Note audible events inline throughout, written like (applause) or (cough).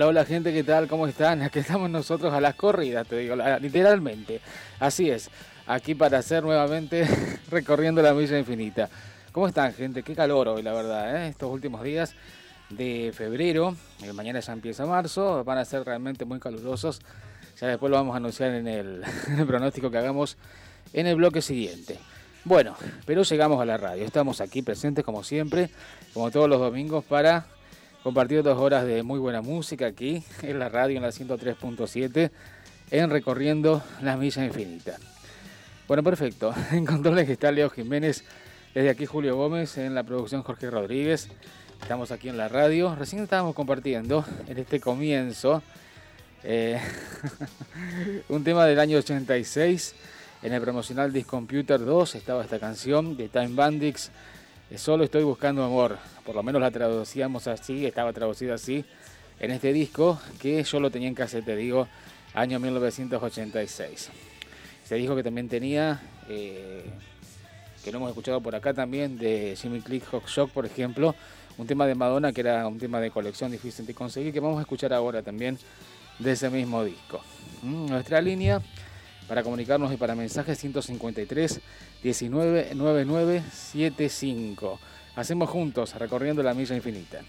Hola, hola gente, ¿qué tal? ¿Cómo están? (laughs) Aquí estamos nosotros a las corridas, te digo, literalmente. Así es, aquí para hacer nuevamente (laughs) recorriendo la milla infinita. ¿Cómo están gente? Qué calor hoy, la verdad, ¿eh? estos últimos días de febrero, eh, mañana ya empieza marzo, van a ser realmente muy calurosos. Ya después lo vamos a anunciar en el, (laughs) en el pronóstico que hagamos en el bloque siguiente. Bueno, pero llegamos a la radio. Estamos aquí presentes como siempre, como todos los domingos, para compartir dos horas de muy buena música aquí (laughs) en la radio en la 103.7 en Recorriendo las Millas Infinitas. Bueno, perfecto. (laughs) En controles está Leo Jiménez, desde aquí Julio Gómez, en la producción Jorge Rodríguez. Estamos aquí en la radio. Recién estábamos compartiendo en este comienzo eh, (laughs) un tema del año 86. En el promocional Discomputer 2 estaba esta canción de Time Bandits Solo estoy buscando amor. Por lo menos la traducíamos así, estaba traducida así en este disco que yo lo tenía en casete, digo, año 1986. Se dijo que también tenía, eh, que lo hemos escuchado por acá también, de Jimmy Click Hot Shock, por ejemplo, un tema de Madonna que era un tema de colección difícil de conseguir, que vamos a escuchar ahora también de ese mismo disco. Mm, nuestra línea para comunicarnos y para mensajes 153 19 99 75. Hacemos juntos recorriendo la milla infinita.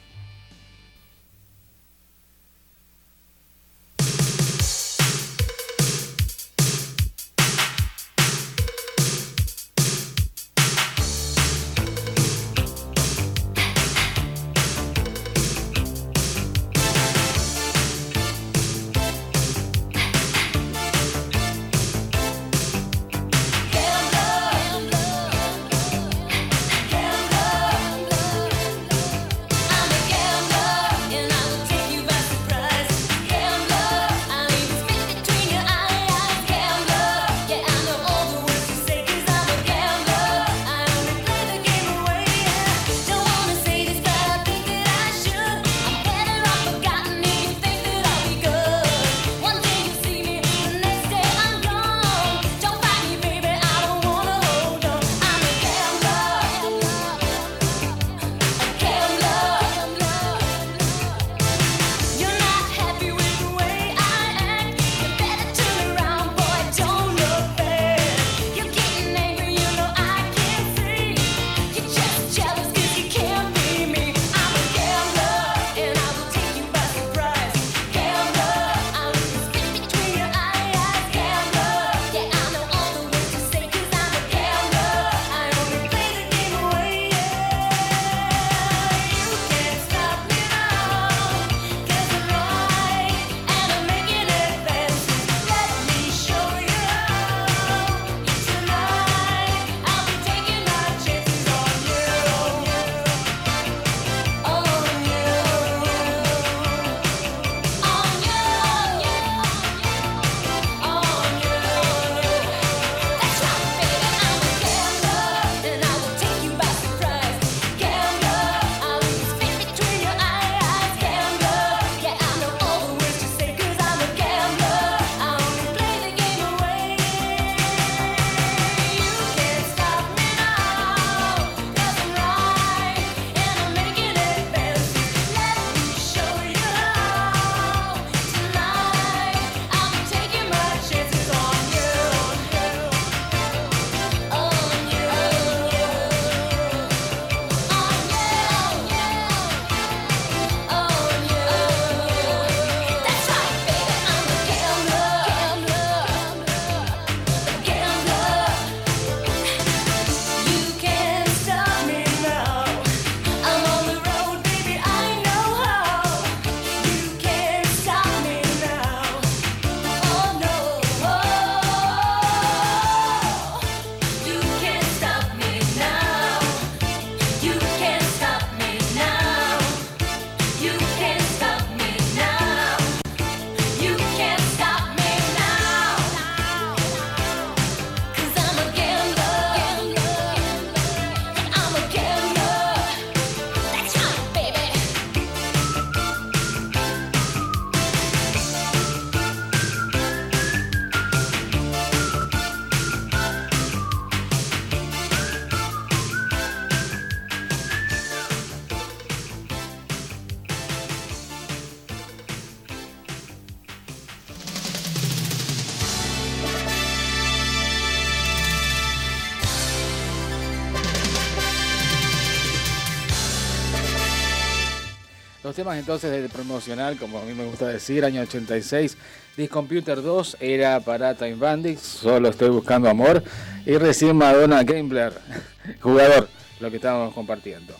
Temas entonces de promocional, como a mí me gusta decir, año 86, Discomputer 2 era para Time Bandits, solo estoy buscando amor, y recién Madonna Gambler, (laughs) jugador, lo que estábamos compartiendo.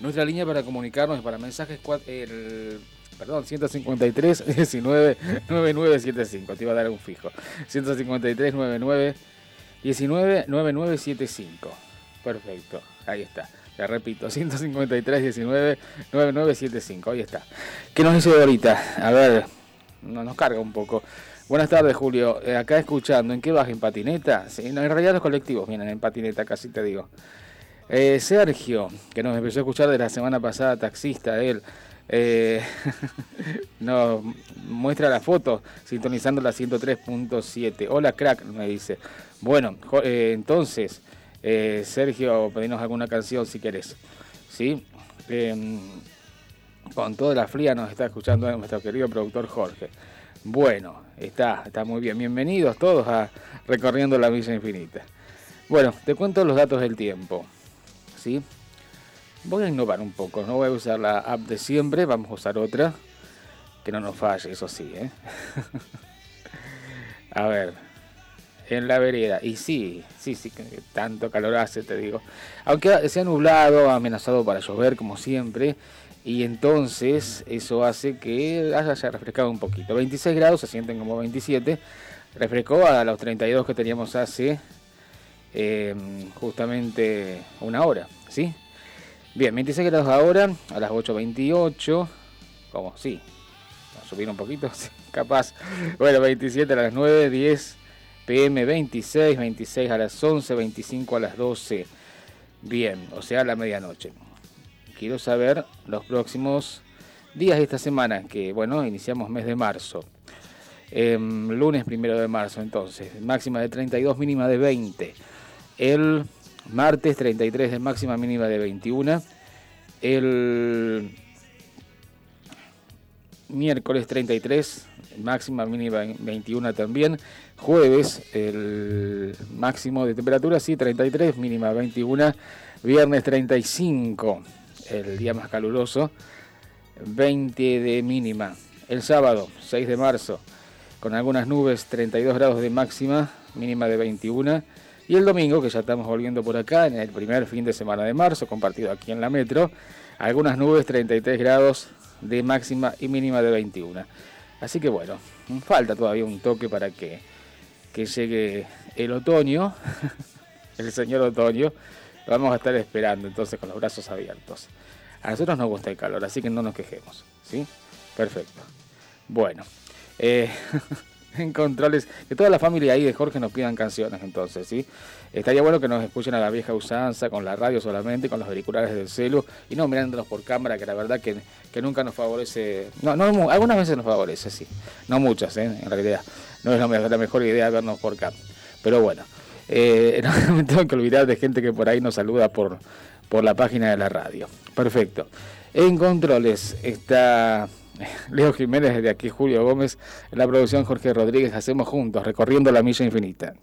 Nuestra línea para comunicarnos para mensajes, el, perdón, 153 19 9975, te iba a dar un fijo. 153 99 19 9975. Perfecto, ahí está. Le repito, 153 19 9975, ahí está. ¿Qué nos dice ahorita? A ver, no, nos carga un poco. Buenas tardes, Julio. Eh, acá escuchando, ¿en qué vas? ¿En patineta? Sí, no, en realidad los colectivos vienen en patineta, casi te digo. Eh, Sergio, que nos empezó a escuchar de la semana pasada, taxista, él, eh, (laughs) nos muestra la foto sintonizando la 103.7. Hola, crack, me dice. Bueno, entonces, eh, Sergio, pedinos alguna canción si querés. ¿Sí? Em, con toda la fría nos está escuchando nuestro querido productor Jorge. Bueno, está, está muy bien. Bienvenidos todos a Recorriendo la Villa Infinita. Bueno, te cuento los datos del tiempo. ¿Sí? Voy a innovar un poco, no voy a usar la app de siempre, vamos a usar otra que no nos falle, eso sí, ¿eh? (laughs) a ver, en la vereda, y sí, sí, sí, tanto calor hace, te digo. Aunque se ha nublado, ha amenazado para llover como siempre, y entonces eso hace que haya refrescado un poquito. 26 grados, se sienten como 27, refrescó a los 32 que teníamos hace eh, justamente una hora, ¿sí? Bien, 26 grados ahora, a las 8.28, como sí, subir un poquito, (laughs) capaz. Bueno, 27 a las 9, 10 pm, 26, 26 a las 11, 25 a las 12. Bien, o sea, a la medianoche. Quiero saber los próximos días de esta semana, que bueno, iniciamos mes de marzo. Em, lunes primero de marzo, entonces, máxima de 32, mínima de 20. El martes 33 de máxima mínima de 21. El miércoles 33, máxima mínima 21 también. Jueves el máximo de temperatura, sí, 33, mínima 21. Viernes 35, el día más caluroso, 20 de mínima. El sábado 6 de marzo, con algunas nubes, 32 grados de máxima, mínima de 21. Y el domingo, que ya estamos volviendo por acá, en el primer fin de semana de marzo, compartido aquí en la metro, algunas nubes, 33 grados de máxima y mínima de 21. Así que bueno, falta todavía un toque para que, que llegue el otoño, (laughs) el señor otoño. Vamos a estar esperando entonces con los brazos abiertos. A nosotros nos gusta el calor, así que no nos quejemos. ¿Sí? Perfecto. Bueno. eh, (laughs) (laughs) en controles, que toda la familia ahí de Jorge nos pidan canciones entonces, ¿sí? Estaría bueno que nos escuchen a la vieja usanza, con la radio solamente, con los auriculares del celu, y no mirándonos por cámara, que la verdad que, que nunca nos favorece, no, no, algunas veces nos favorece, sí, no muchas, ¿eh? en realidad, no es la mejor idea vernos por cámara, pero bueno, eh, (laughs) no me tengo que olvidar de gente que por ahí nos saluda por, por la página de la radio, perfecto. En controles está (laughs) Leo Jiménez, desde aquí Julio Gómez, en la producción Jorge Rodríguez, hacemos juntos, recorriendo la milla infinita.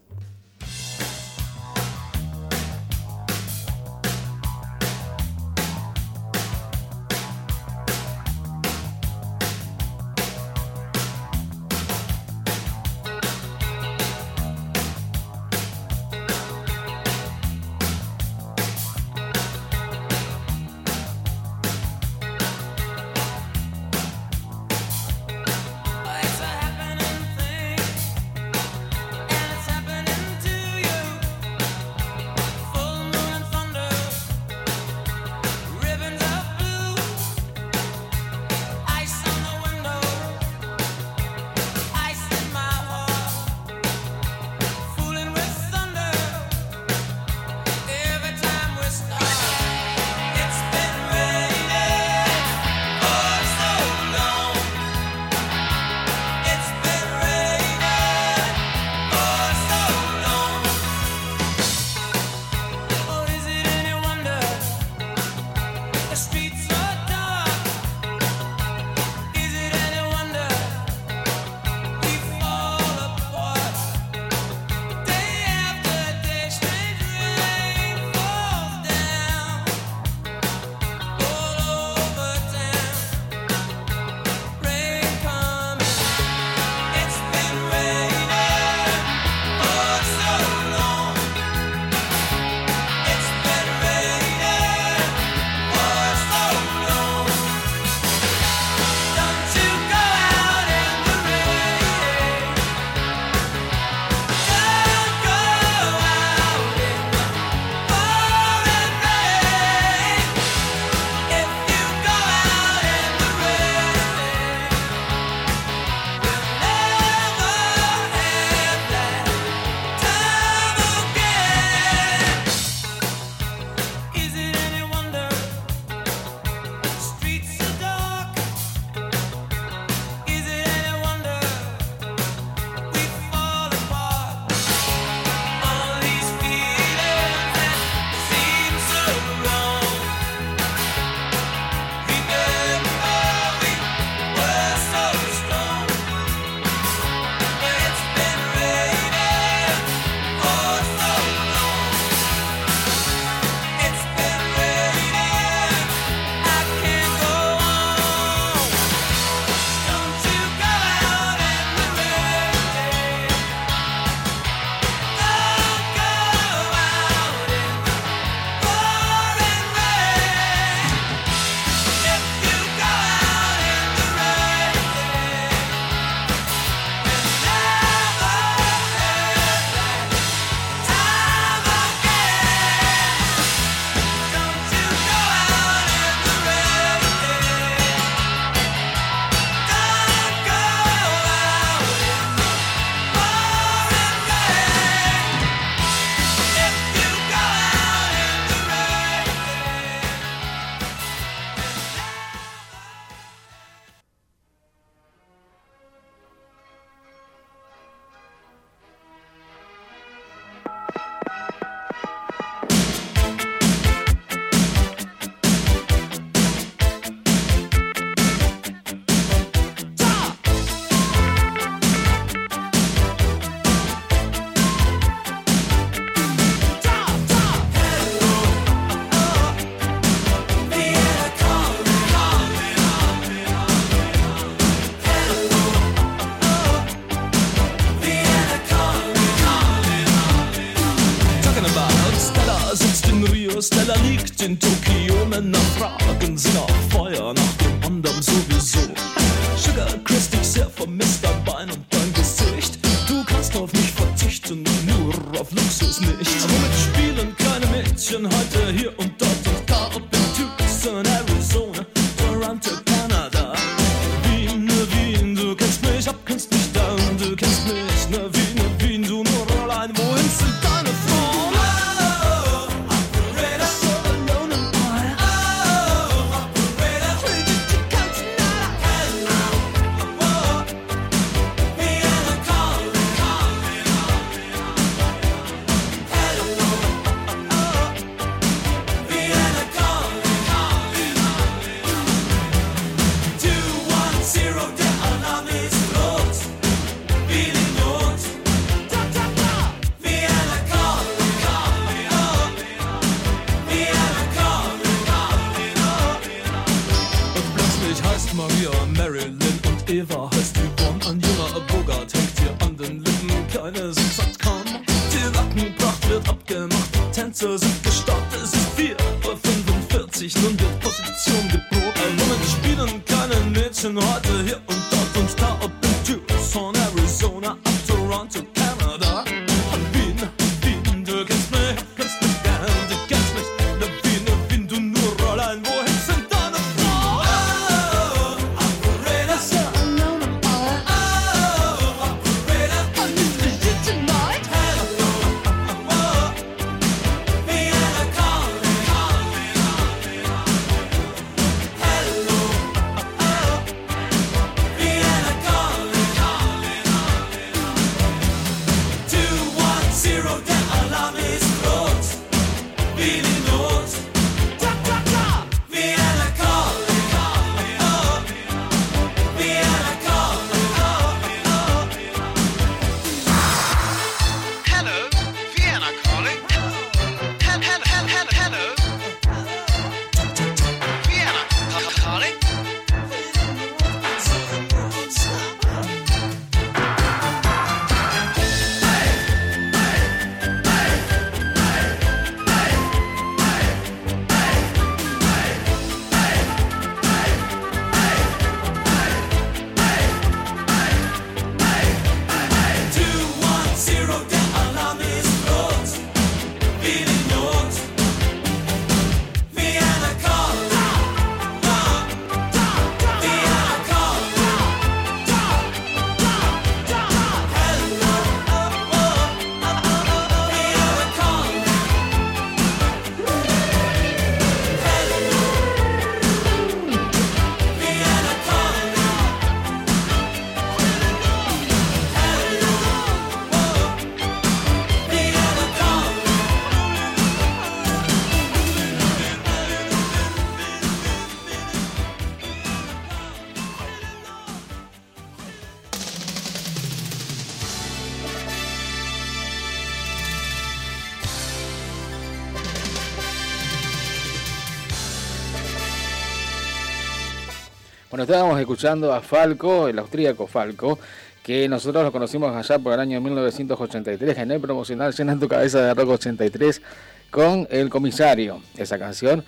Estábamos escuchando a Falco, el austríaco Falco, que nosotros lo conocimos allá por el año 1983, en el promocional Llena tu cabeza de rock 83, con El Comisario, esa canción.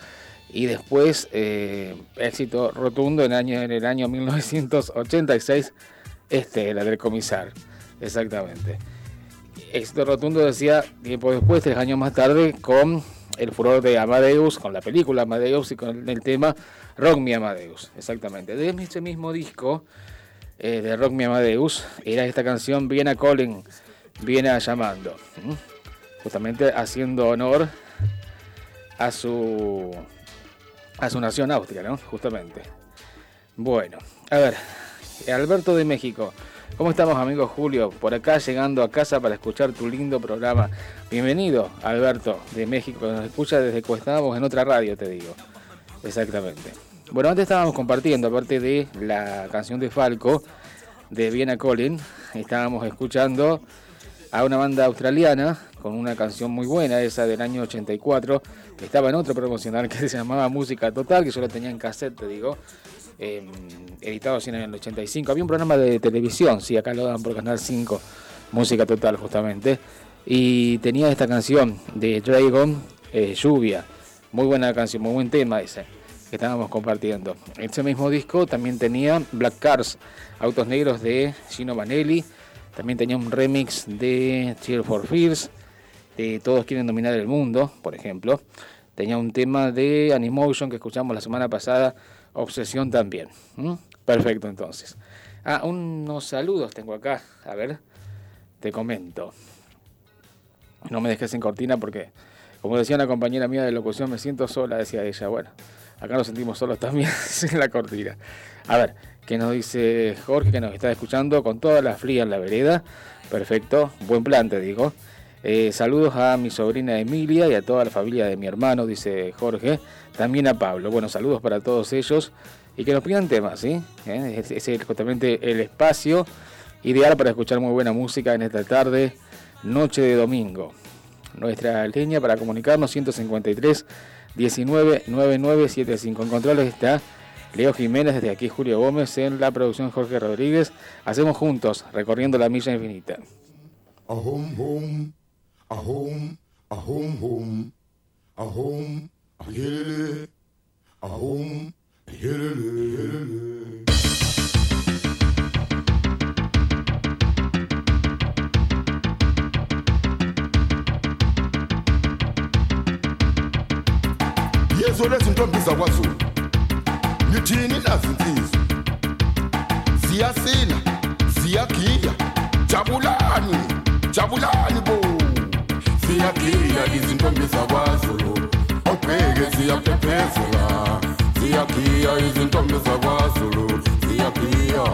Y después, eh, éxito rotundo en, año, en el año 1986, este, la del Comisar, exactamente. Éxito rotundo decía tiempo después, tres años más tarde, con el furor de Amadeus, con la película Amadeus y con el tema Rock Me Amadeus, exactamente. De ese mismo disco eh, de Rock Me Amadeus era esta canción Viena Calling, Viena llamando, justamente haciendo honor a su a su nación Austria, ¿no? Justamente. Bueno, a ver, Alberto de México. ¿Cómo estamos, amigos Julio? Por acá llegando a casa para escuchar tu lindo programa. Bienvenido, Alberto de México, nos escucha desde que estábamos en otra radio, te digo. Exactamente. Bueno, antes estábamos compartiendo, aparte de la canción de Falco, de Viena Colin, estábamos escuchando a una banda australiana con una canción muy buena, esa del año 84, que estaba en otro promocional (laughs) que se llamaba Música Total, que yo lo tenía en cassette, te digo, eh, editado así en el 85. Había un programa de televisión, sí, acá lo dan por Canal 5, Música Total justamente, y tenía esta canción de Dragon, eh, Lluvia, Muy buena canción, muy buen tema ese que estábamos compartiendo. Ese mismo disco también tenía Black Cars, Autos Negros de Gino Vanelli. También tenía un remix de Cheer for Fears, de Todos Quieren Dominar el Mundo, por ejemplo. Tenía un tema de Animotion que escuchamos la semana pasada, Obsesión también. Perfecto, entonces. Ah, unos saludos tengo acá. A ver, te comento. No me dejes sin cortina porque, como decía una compañera mía de locución, me siento sola, decía ella. Bueno, acá nos sentimos solos también (laughs) sin la cortina. A ver, ¿qué nos dice Jorge que nos está escuchando con toda la fría en la vereda? Perfecto, buen plan, te digo. Eh, saludos a mi sobrina Emilia y a toda la familia de mi hermano, dice Jorge. También a Pablo. Bueno, saludos para todos ellos. Y que nos pidan temas, ¿sí? ¿Eh? Es, justamente el espacio ideal para escuchar muy buena música en esta tarde, noche de domingo. Nuestra línea para comunicarnos 153 19 9975. En controles está Leo Jiménez, desde aquí Julio Gómez, en la producción Jorge Rodríguez. Hacemos juntos, recorriendo la milla infinita. A home, home, a home, a yelele, a home, a yelele, yelele. yezo lezintombi zakwazulu nithini nazi ziyasina ziyagiya jabulani jabulani bo. Ziyagiya izintombi zakwazulu siyaphephezelaa siyakhiya izintombi zakwaZulu siyakhiya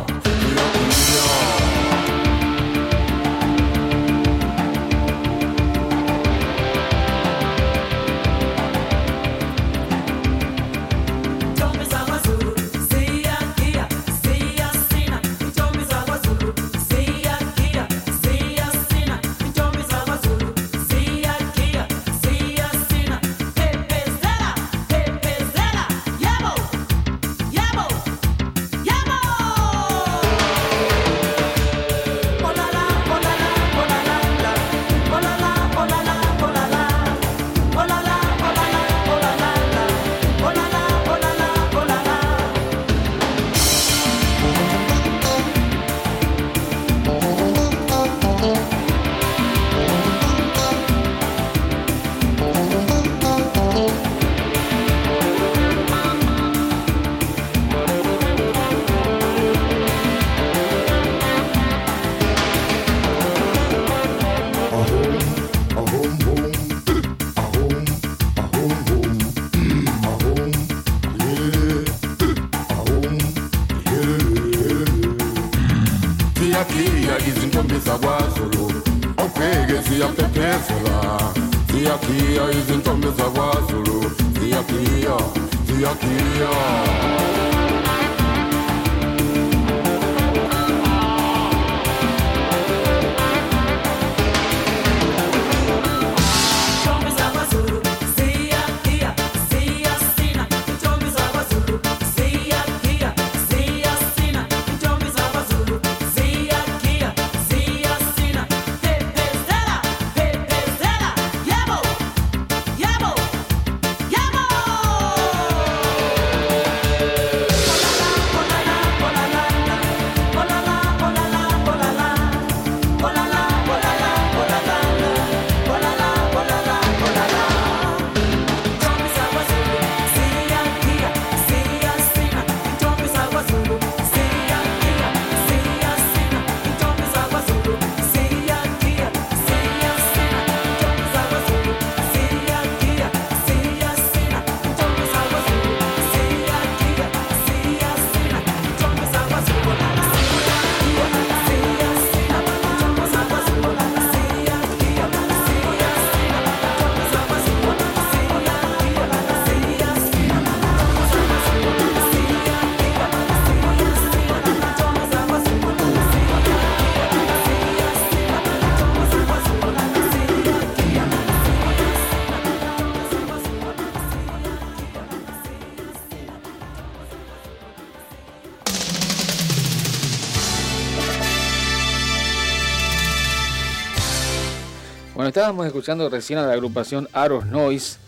estábamos escuchando recién a la agrupación Aros Noise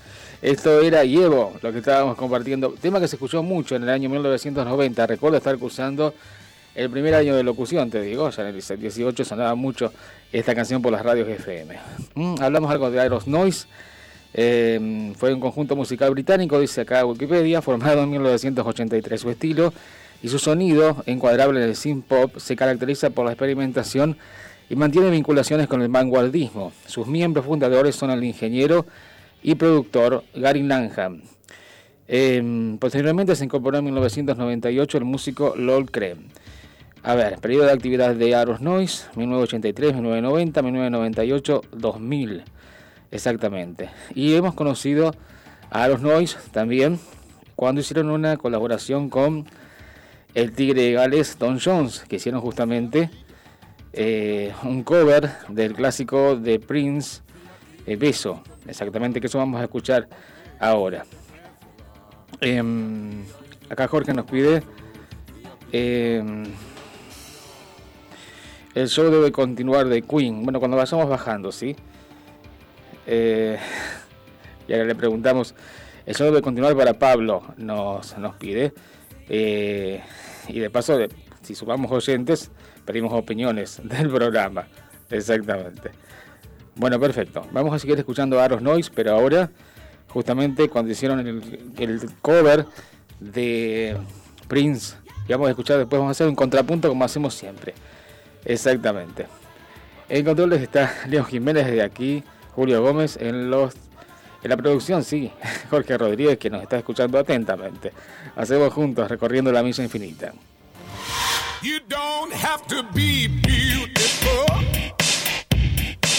Esto era Yevo, lo que estábamos compartiendo. Tema que se escuchó mucho en el año 1990. Recuerdo estar cursando el primer año de locución, te digo. Ya en el 18 sonaba mucho esta canción por las radios FM. Mm, hablamos algo de Aeros Noise. Eh, fue un conjunto musical británico, dice acá Wikipedia, formado en 1983. Su estilo y su sonido, encuadrable en el synth pop, se caracteriza por la experimentación y mantiene vinculaciones con el vanguardismo. Sus miembros fundadores son el ingeniero y productor Gary Lanham. Eh, posteriormente se incorporó en 1998 el músico Lol Creme. A ver, periodo de actividad de Aros Noise, 1983, 1990, 1998, 2000. Exactamente. Y hemos conocido a Aros Noise también cuando hicieron una colaboración con el tigre de Gales Don Jones, que hicieron justamente eh, un cover del clásico de Prince, eh, Beso. Exactamente, que eso vamos a escuchar ahora. Em, acá Jorge nos pide. em, el show debe continuar de Queen. Bueno, cuando vayamos bajando, ¿sí? Eh, (laughs) y ahora le preguntamos. El show debe continuar para Pablo, nos, nos pide. Eh, y de paso, si sumamos oyentes, pedimos opiniones (laughs) del programa. Exactamente. Bueno, perfecto. Vamos a seguir escuchando a Aros Noise, pero ahora, justamente cuando hicieron el, el cover de Prince, y vamos a escuchar después, vamos a hacer un contrapunto como hacemos siempre. Exactamente. En controles está (laughs) Leo Jiménez desde aquí, Julio Gómez en los en la producción, sí, (laughs) Jorge Rodríguez que nos está escuchando atentamente. Hacemos juntos recorriendo la misa infinita. You don't have to be beautiful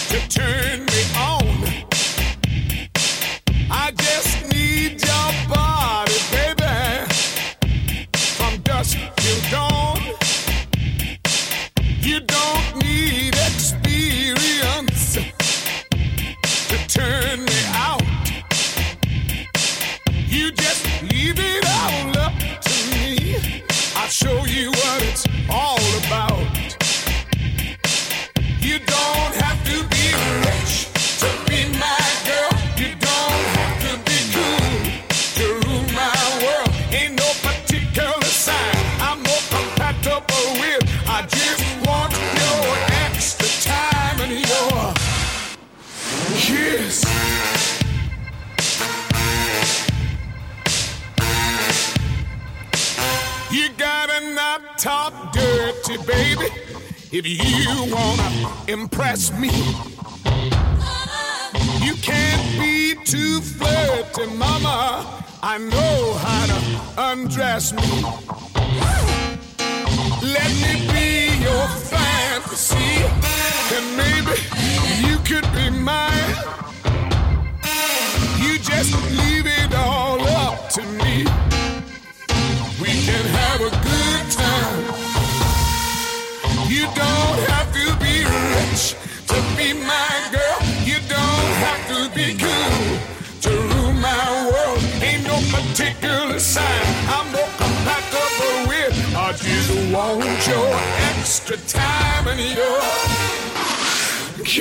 to turn me on. I just need your body, baby, from dusk till dawn. You don't need experience to turn me show you what it's all about. Gotta not talk dirty, baby, if you wanna impress me. You can't be too flirty, mama. I know how to undress me. Let me be your fantasy, and maybe you could be mine. You just leave it all up to me.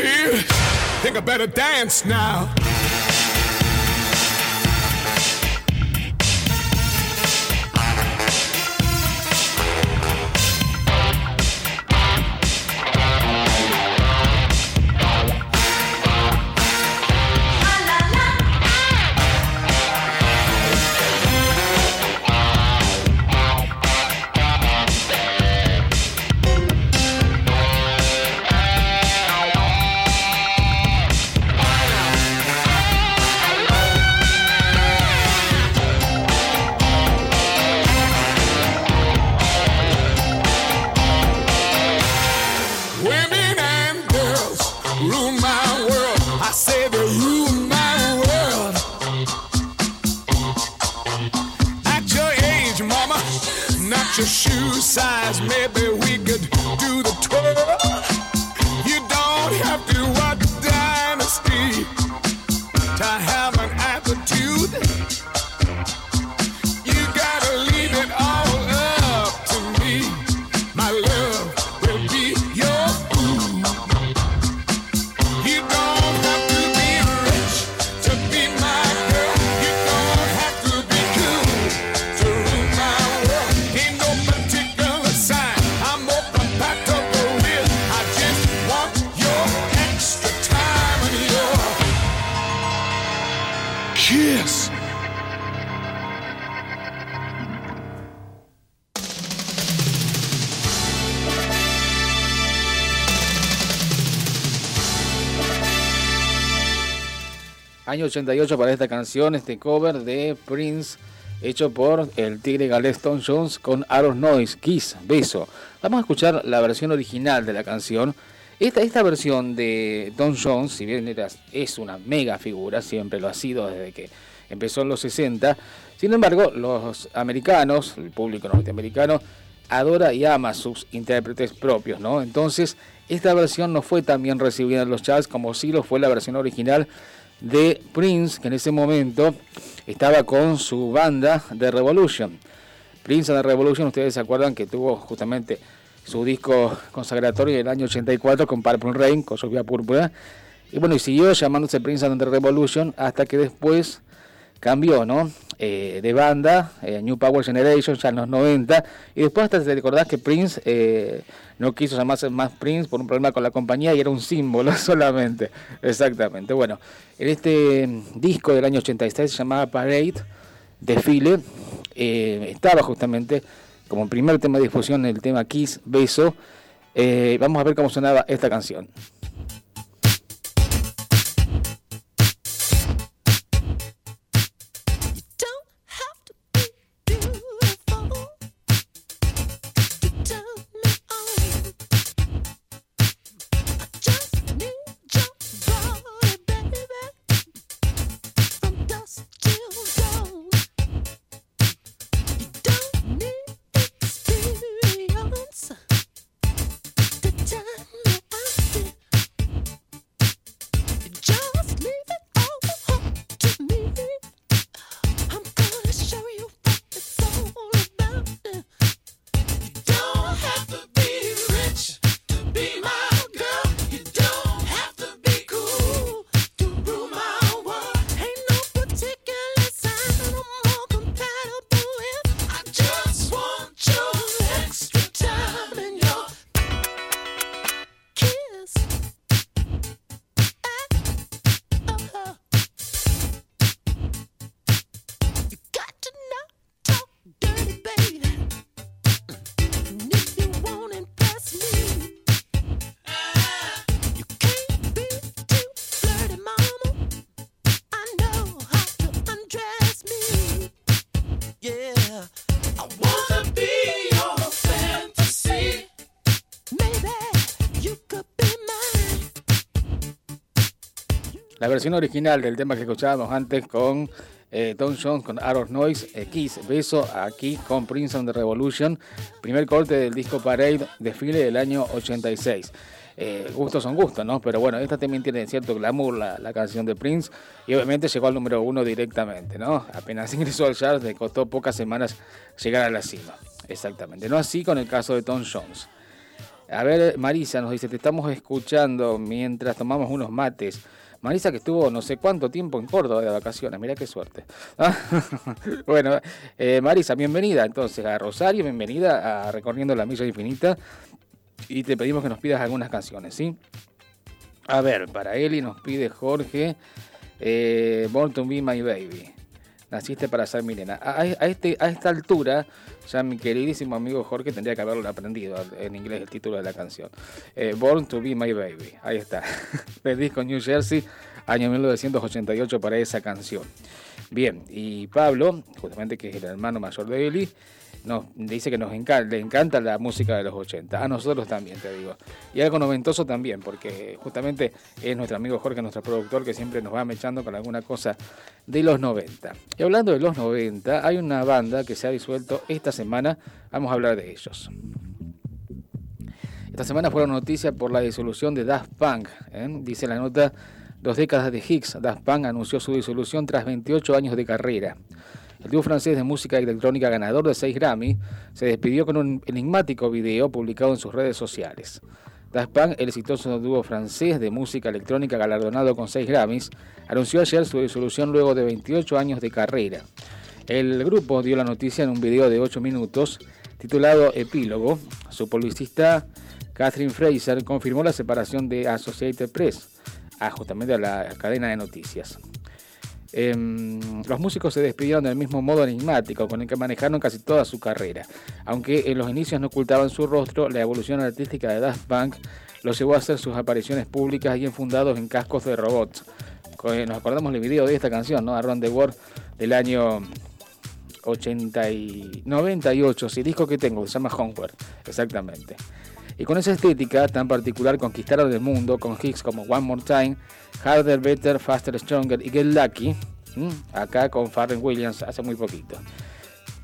Think I better dance now. Año 88 para esta canción, este cover de Prince, hecho por el tigre galés Tom Jones con Aaron Noise, Kiss, Beso. Vamos a escuchar la versión original de la canción. Esta, esta versión de Tom Jones, si bien era- es una mega figura, siempre lo ha sido desde que empezó en los 60, sin embargo, los americanos, el público norteamericano, adora y ama sus intérpretes propios, ¿no? Entonces, esta versión no fue tan bien recibida en los charts como sí lo fue la versión original de Prince, que en ese momento estaba con su banda The Revolution. Prince and the Revolution, ustedes se acuerdan que tuvo justamente su disco consagratorio del año 84 con Purple Rain, con lluvia púrpura. Y bueno, y siguió llamándose Prince and the Revolution hasta que después cambió, ¿no? Eh, de banda, eh, New Power Generation, ya en los 90. Y después hasta te recordás que Prince eh, no quiso llamarse más Prince por un problema con la compañía y era un símbolo (laughs) solamente. Exactamente. Bueno, en este mm, disco del año 86 se llamaba Parade, Desfile, eh, estaba justamente como primer tema de difusión el tema Kiss, Beso. Eh, vamos a ver cómo sonaba esta canción. La versión original del tema que escuchábamos antes con eh, Tom Jones, con Aaron Noise, eh, Kiss, Beso, aquí con Prince on the Revolution, primer corte del disco Parade, desfile del año 86. Eh, gustos son gustos, ¿no? Pero bueno, esta también tiene cierto glamour, la, la canción de Prince, y obviamente llegó al número uno directamente, ¿no? Apenas (laughs) ingresó al chart, le costó pocas semanas llegar a la cima. Exactamente. No así con el caso de Tom Jones. A ver, Marisa nos dice, te estamos escuchando mientras tomamos unos mates. Marisa que estuvo no sé cuánto tiempo en Córdoba de vacaciones, mira qué suerte. (laughs) Bueno, eh, Marisa, bienvenida entonces a Rosario, bienvenida a Recorriendo la Milla Infinita y te pedimos que nos pidas algunas canciones, ¿sí? A ver, para Eli nos pide Jorge, eh, to Be My Baby. Naciste para ser mi nena. A, a- a este, a esta altura, ya mi queridísimo amigo Jorge tendría que haberlo aprendido en inglés el título de la canción. Eh, Born to Be My Baby. Ahí está. (laughs) Del disco New Jersey, año 1988 para esa canción. Bien, y Pablo, justamente que es el hermano mayor de Eli, nos dice que nos encanta, le encanta la música de los 80. A nosotros también, te digo. Y algo noventoso también, porque justamente es nuestro amigo Jorge, nuestro productor, que siempre nos va mechando con alguna cosa de los 90. Y hablando de los 90, hay una banda que se ha disuelto esta semana. Vamos a hablar de ellos. Esta semana fueron noticias por la disolución de Daft Punk. ¿eh? Dice la nota, dos décadas de Higgs, Daft Punk anunció su disolución tras 28 años de carrera. El dúo francés de música electrónica ganador de 6 Grammy se despidió con un enigmático video publicado en sus redes sociales. Daft Punk, el exitoso dúo francés de música electrónica galardonado con 6 Grammys, anunció ayer su disolución luego de 28 años de carrera. El grupo dio la noticia en un video de 8 minutos titulado Epílogo. Su publicista Catherine Fraser confirmó la separación de Associated Press, a justamente a la cadena de noticias. Em, los músicos se despidieron del mismo modo enigmático con el que manejaron casi toda su carrera. Aunque en los inicios no ocultaban su rostro, la evolución artística de Daft Punk los llevó a hacer sus apariciones públicas y enfundados en cascos de robots, co- nos acordamos del video de esta canción, ¿no? Around the World del año 80 y 98, sí, disco que tengo, se llama Homework, exactamente. Y con esa estética tan particular conquistaron el mundo con hits como One More Time, Harder, Better, Faster, Stronger y Get Lucky, ¿m? acá con Farren Williams hace muy poquito.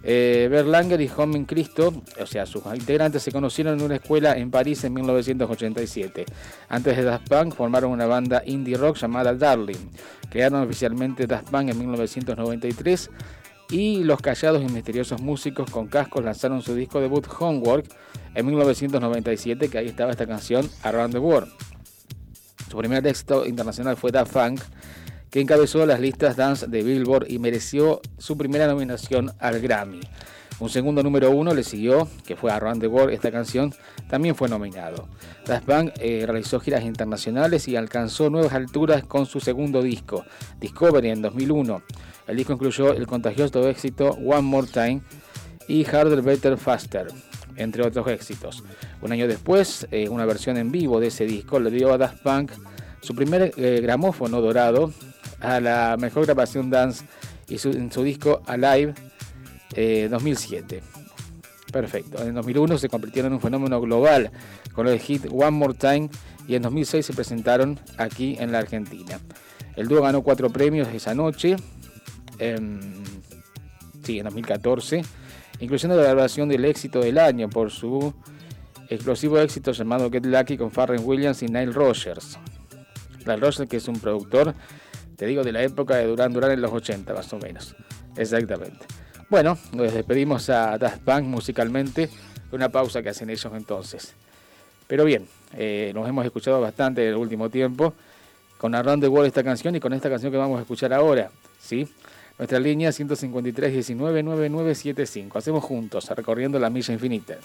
Eh, Berlanger y Homem Cristo, o sea, sus integrantes se conocieron en una escuela en París en 1987. Antes de Daft Punk formaron una banda indie rock llamada Darling. Crearon oficialmente Daft Punk en 1993 y los callados y misteriosos músicos con cascos lanzaron su disco debut Homework en 1997, que ahí estaba esta canción Around the World. Su primer éxito internacional fue Daft Punk, que encabezó las listas dance de Billboard y mereció su primera nominación al Grammy. Un segundo número uno le siguió, que fue Around the World. Esta canción también fue nominado. Daft Punk eh, realizó giras internacionales y alcanzó nuevas alturas con su segundo disco, Discovery, en 2001. El disco incluyó el contagioso éxito One More Time y Harder, Better, Faster, entre otros éxitos. Un año después, eh, una versión en vivo de ese disco le dio a Daft Punk su primer eh, gramófono dorado a la mejor grabación dance y su- en su disco Alive eh, 2007. Perfecto. En 2001 se convirtieron en un fenómeno global con el hit One More Time y en 2006 se presentaron aquí en la Argentina. El dúo ganó cuatro premios esa noche, em, sí, en 2014, incluyendo la grabación del éxito del año por su explosivo éxito llamado Get Lucky con Farren Williams y Nile Rogers. Nile Rogers que es un productor, te digo, de la época de Duran Duran en los 80 más o menos. Exactamente. Bueno, nos despedimos a Daft Punk musicalmente, una pausa que hacen ellos entonces. Pero bien, eh, nos hemos escuchado bastante en el último tiempo con Around the World esta canción y con esta canción que vamos a escuchar ahora, ¿sí? Nuestra línea 153 19 9975. Hacemos juntos, recorriendo la milla infinita.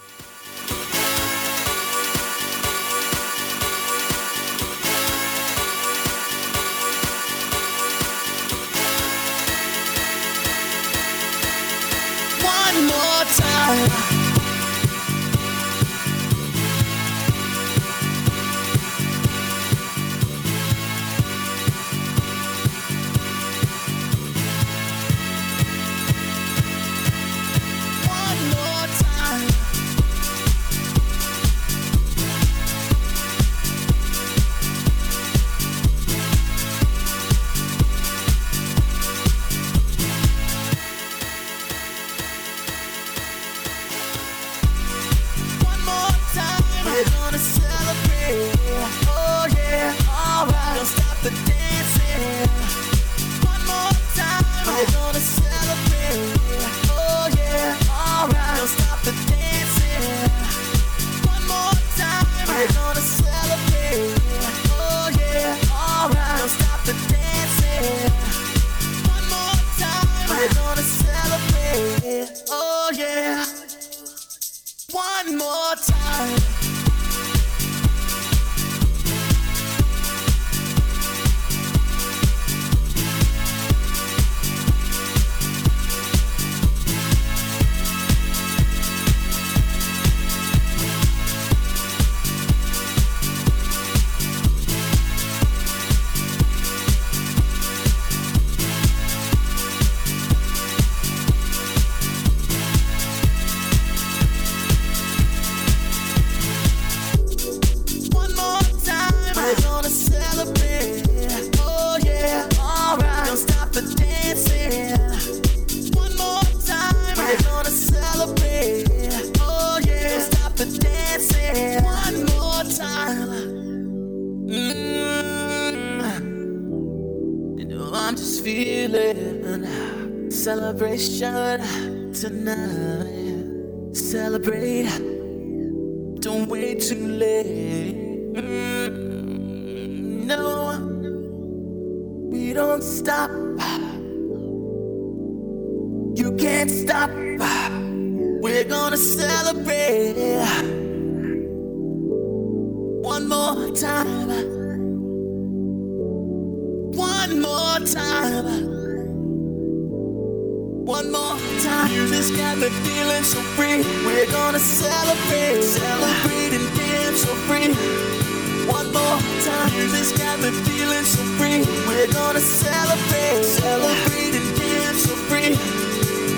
We're gonna celebrate one more time. One more time. One more time. Music's got me feeling so free. We're gonna celebrate, celebrate and dance so free. One more time. Music's got me feeling so free. We're gonna celebrate, celebrate and dance so free.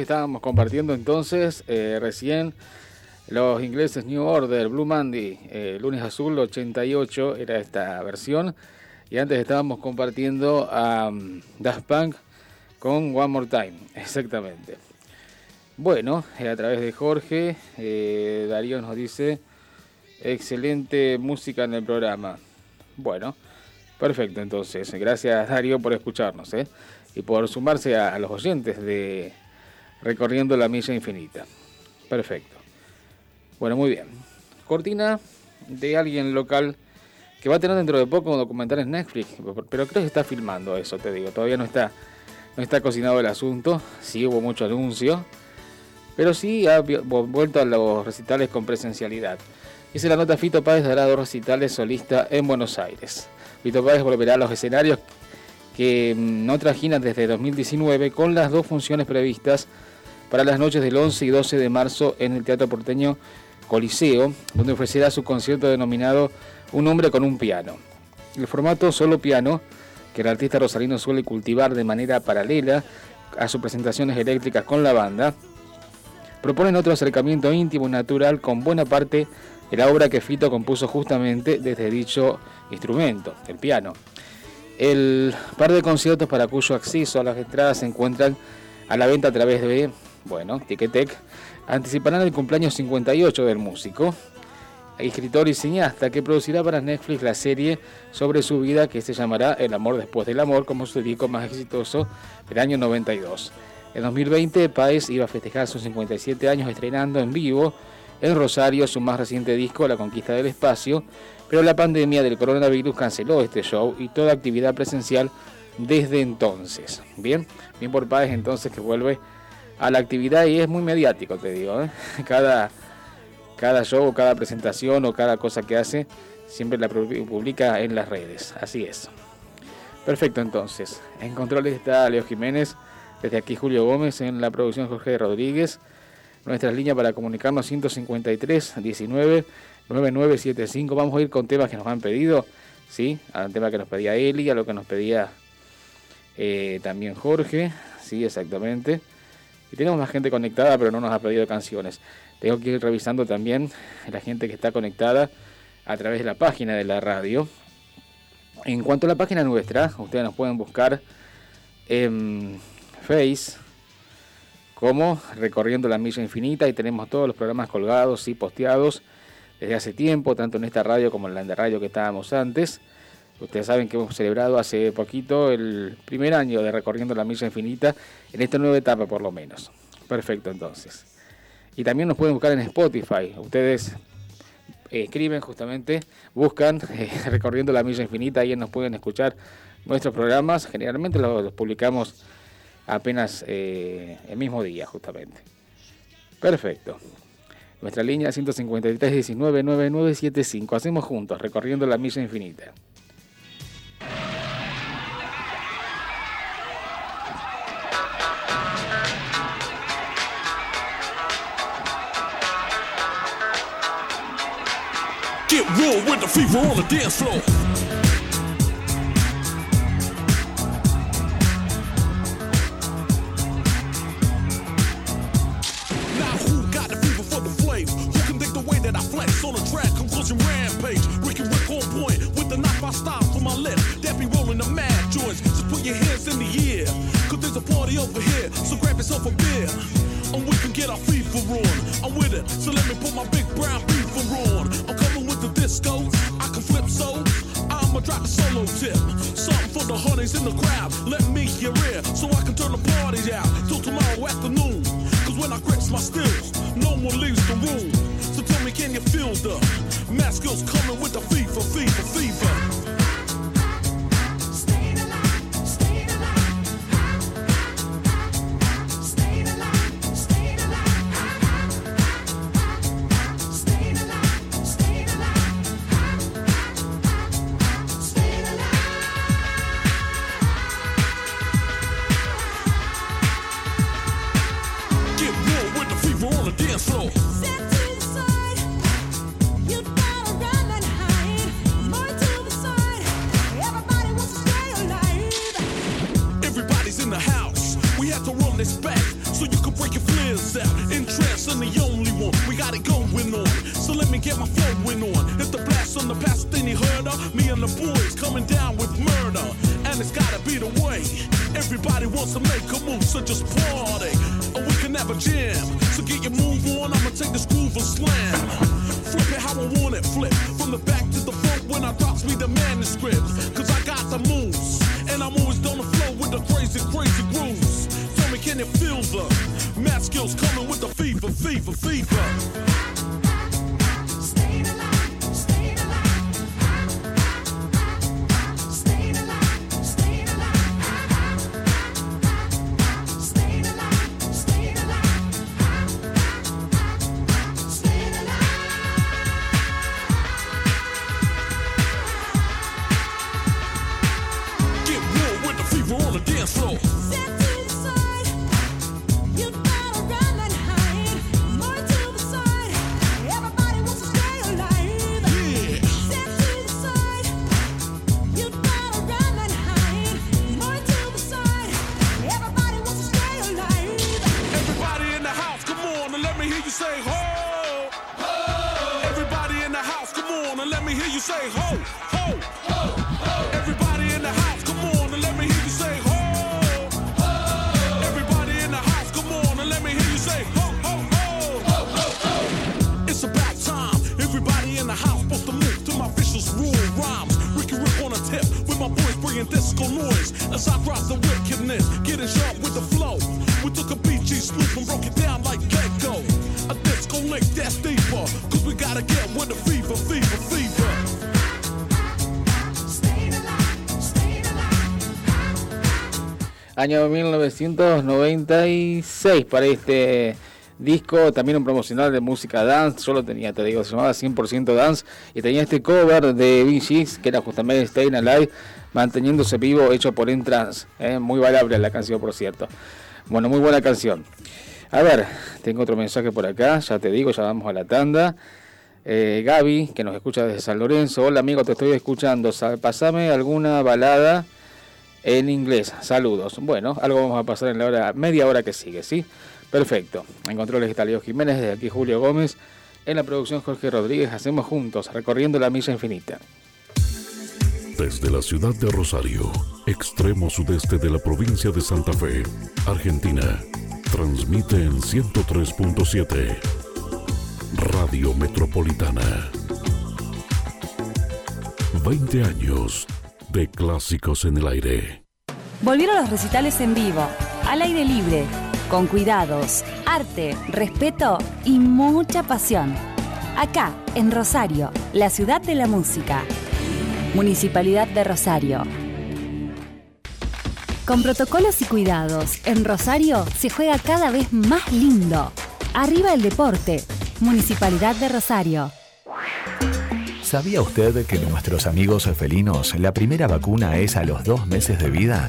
estábamos compartiendo entonces eh, recién. Los ingleses New Order, Blue Monday, eh, Lunes Azul 88 era esta versión. Y antes estábamos compartiendo a Daft Punk con One More Time, (laughs) exactamente. Bueno, eh, a través de Jorge, Darío nos dice, excelente música en el programa. Bueno, perfecto entonces. Gracias Darío por escucharnos ¿eh? y por sumarse a, a los oyentes de Recorriendo la Milla Infinita. Perfecto. Bueno, muy bien. Cortina de alguien local que va a tener dentro de poco un documental en Netflix, pero creo que está filmando eso, te digo. Todavía no está, no está cocinado el asunto. Sí hubo mucho anuncio, pero sí ha vuelto a los recitales con presencialidad. Dice la nota Fito Páez dará dos recitales solista en Buenos Aires. Fito Páez volverá a los escenarios que mm, no trajinan desde 2019 con las dos funciones previstas para las noches del 11 y 12 de marzo en el Teatro Porteño Coliseo, donde ofrecerá su concierto denominado Un hombre con un piano. El formato solo piano, que el artista rosarino suele cultivar de manera paralela a sus presentaciones eléctricas con la banda, proponen otro acercamiento íntimo y natural con buena parte de la obra que Fito compuso justamente desde dicho instrumento, el piano. El par de conciertos para cuyo acceso a las entradas se encuentran a la venta a través de, bueno, Ticketek, anticiparán el cumpleaños 58 del músico, escritor y cineasta que producirá para Netflix la serie sobre su vida que se llamará El amor después del amor como su disco más exitoso del año 92. En 2020, Páez iba a festejar sus 57 años estrenando en vivo en Rosario su más reciente disco La Conquista del Espacio, pero la pandemia del coronavirus canceló este show y toda actividad presencial desde entonces. Bien, bien por Páez entonces que vuelve a la actividad y es muy mediático, te digo. ¿eh? (laughs) Cada, cada show, cada presentación o cada cosa que hace, siempre la pu- publica en las redes. Así es. Perfecto, entonces. En controles está Leo Jiménez. Desde aquí Julio Gómez. En la producción Jorge Rodríguez. Nuestra línea para comunicarnos 153 19 9975. Vamos a ir con temas que nos han pedido. ¿Sí? Al tema que nos pedía Eli, a lo que nos pedía eh, también Jorge. Sí, exactamente. Y tenemos más gente conectada, pero no nos ha pedido canciones. Tengo que ir revisando también la gente que está conectada a través de la página de la radio. En cuanto a la página nuestra, ustedes nos pueden buscar en Face como Recorriendo la Milla Infinita y tenemos todos los programas colgados y posteados desde hace tiempo, tanto en esta radio como en la de radio que estábamos antes. Ustedes saben que hemos celebrado hace poquito el primer año de Recorriendo la Milla Infinita, en esta nueva etapa por lo menos. Perfecto entonces. Y también nos pueden buscar en Spotify. Ustedes eh, escriben justamente, buscan (laughs) eh, Recorriendo la Milla Infinita, ahí nos pueden escuchar nuestros programas. Generalmente los, publicamos apenas eh, el mismo día justamente. Perfecto. Nuestra línea 153 19 9975. Hacemos juntos, recorriendo la milla infinita. Get real with the fever on the dance floor. Now who got the fever for the flavor? Who can think the way that I flex on a track? Conclusion rampage. Ricky Rick on point with the knife I stop for my lip. That be rolling the mad joints. Just put your hands in the air. Cause there's a party over here. So grab yourself a beer. And we can get our fever on. I'm with it. So let me put my big brown beaver on. I'm the disco. I can flip so. I'ma drop a solo tip. Something for the honeys in the crowd. Let me hear it. So I can turn the party out till tomorrow afternoon. Cause when I grips my stills, no one leaves the room. So tell me, can you feel the mask skills coming with the fever, fever, fever? Crazy, crazy grooves. Tell me, can it feel the math skills coming with the fever, fever, fever? Año 1996 para este disco, también un promocional de música dance, yo lo tenía, te digo, se llamaba 100% Dance y tenía este cover de Gees, que era justamente Staying Alive, manteniéndose vivo, hecho por Entrance, ¿eh? muy valable la canción por cierto. Bueno, muy buena canción. A ver, tengo otro mensaje por acá, ya te digo, ya vamos a la tanda. Eh, Gaby, que nos escucha desde San Lorenzo, hola amigo, te estoy escuchando, Sa- pasame alguna balada en inglés. Saludos. Bueno, algo vamos a pasar en la hora, media hora que sigue, ¿sí? Perfecto. En controles está Leo Jiménez, desde aquí Julio Gómez. En la producción Jorge Rodríguez, hacemos juntos, recorriendo la milla infinita. Desde la ciudad de Rosario, extremo sudeste de la provincia de Santa Fe, Argentina, transmite en 103.7 Radio Metropolitana. 20 años de clásicos en el aire. Volvieron los recitales en vivo, al aire libre, con cuidados, arte, respeto y mucha pasión. Acá, en Rosario, la ciudad de la música. Municipalidad de Rosario. Con protocolos y cuidados, en Rosario se juega cada vez más lindo. Arriba el deporte. Municipalidad de Rosario. ¿Sabía usted que nuestros amigos felinos la primera vacuna es a los dos meses de vida?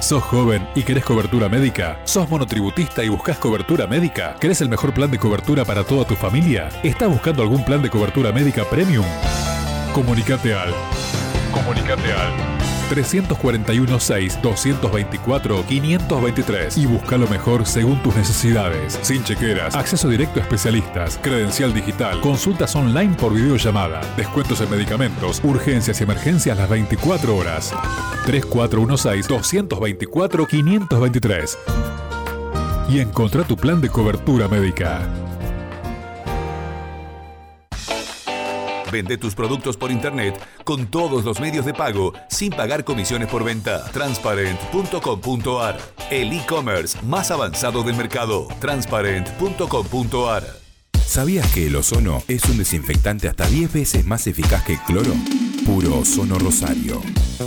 ¿Sos joven y querés cobertura médica? ¿Sos monotributista y buscas cobertura médica? ¿Querés el mejor plan de cobertura para toda tu familia? ¿Estás buscando algún plan de cobertura médica premium? Comunicate al. Comunicate al. 341-6-224-523 y busca lo mejor según tus necesidades. Sin chequeras, acceso directo a especialistas, credencial digital, consultas online por videollamada, descuentos en medicamentos, urgencias y emergencias las 24 horas. 3416-224-523 y encontrá tu plan de cobertura médica. Vende tus productos por internet con todos los medios de pago sin pagar comisiones por venta. Transparent.com.ar El e-commerce más avanzado del mercado. Transparent.com.ar ¿Sabías que el ozono es un desinfectante hasta 10 veces más eficaz que el cloro? Puro Ozono Rosario.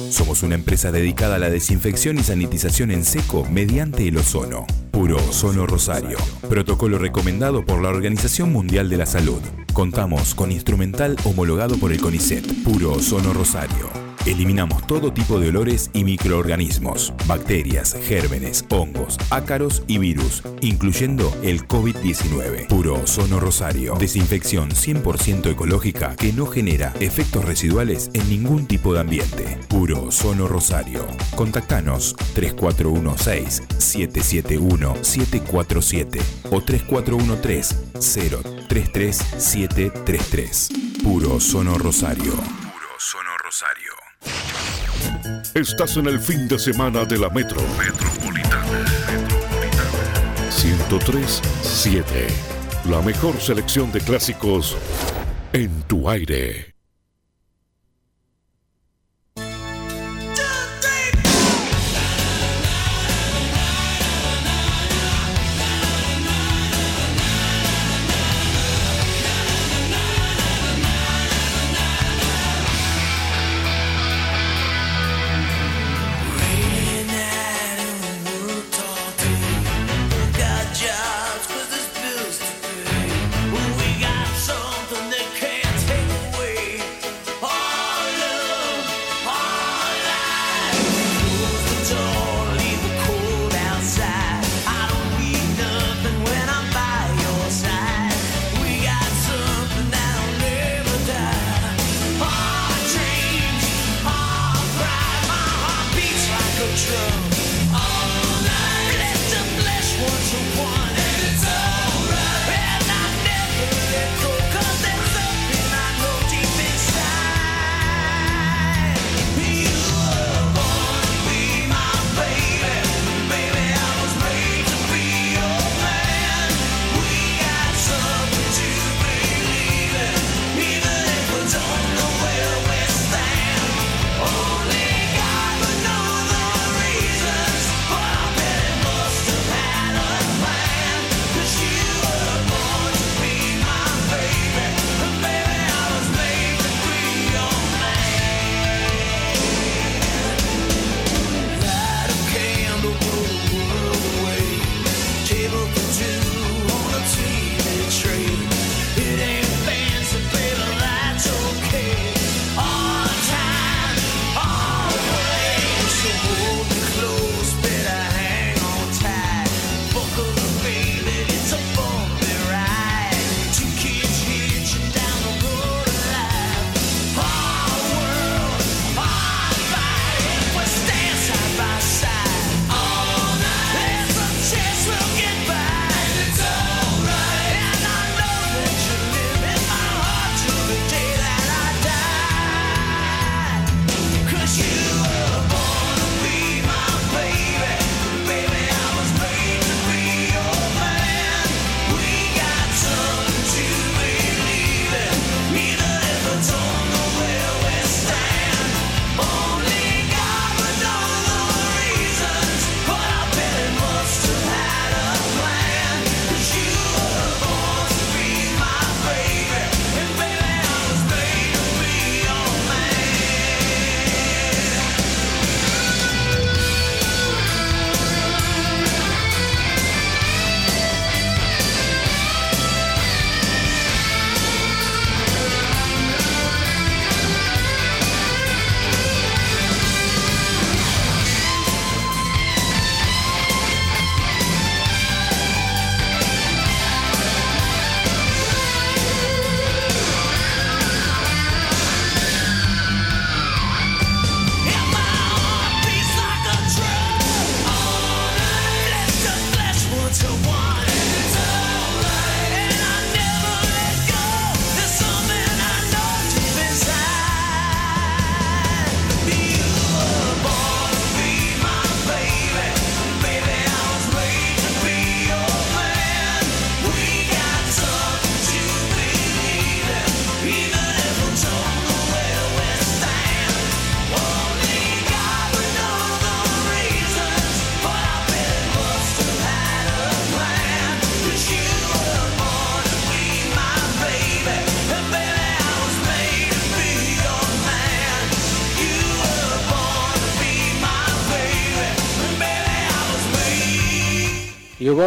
Somos una empresa dedicada a la desinfección y sanitización en seco mediante el ozono. Puro Ozono Rosario. Protocolo recomendado por la Organización Mundial de la Salud. Contamos con instrumental homologado por el CONICET. Puro Ozono Rosario. Eliminamos todo tipo de olores y microorganismos, bacterias, gérmenes, hongos, ácaros y virus, incluyendo el COVID-19. Puro Ozono Rosario. Desinfección 100% ecológica que no genera efectos residuales en ningún tipo de ambiente. Puro Ozono Rosario. Contactanos 3416-771-747 o 3413-033733. Puro Ozono Rosario. Puro Ozono Rosario. Estás en el fin de semana de la Metro. Metropolitana. 103.7. La mejor selección de clásicos en tu aire.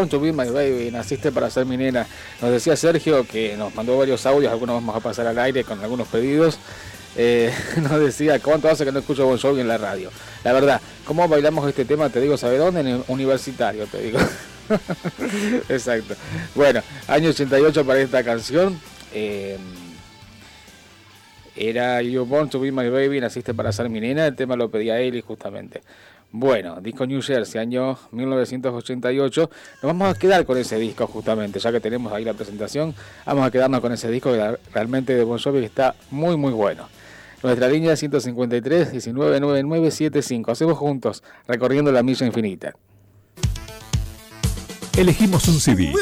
Born to be my baby, naciste para ser mi nena. Nos decía Sergio que nos mandó varios audios, algunos vamos a pasar al aire con algunos pedidos. Eh, (laughs) nos decía, ¿cuánto hace que no escucho Bon Jovi en la radio? La verdad, ¿cómo bailamos este tema? Te digo, ¿sabe dónde? En el universitario, te digo. (laughs) Exacto. Bueno, año 88 para esta canción. Eh, era You Born to Be My Baby, naciste para ser mi nena. El tema lo pedía Eli justamente. Bueno, disco New Jersey, año 1988. Nos vamos a quedar con ese disco justamente, ya que tenemos ahí la presentación. Vamos a quedarnos con ese disco que realmente de Bon Jovi que está muy, muy bueno. Nuestra línea 153 199975. Hacemos juntos, recorriendo la milla infinita. Elegimos un CD.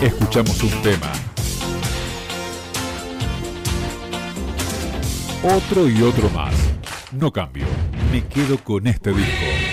Escuchamos un tema. Otro y otro más. No cambio. Me quedo con este disco.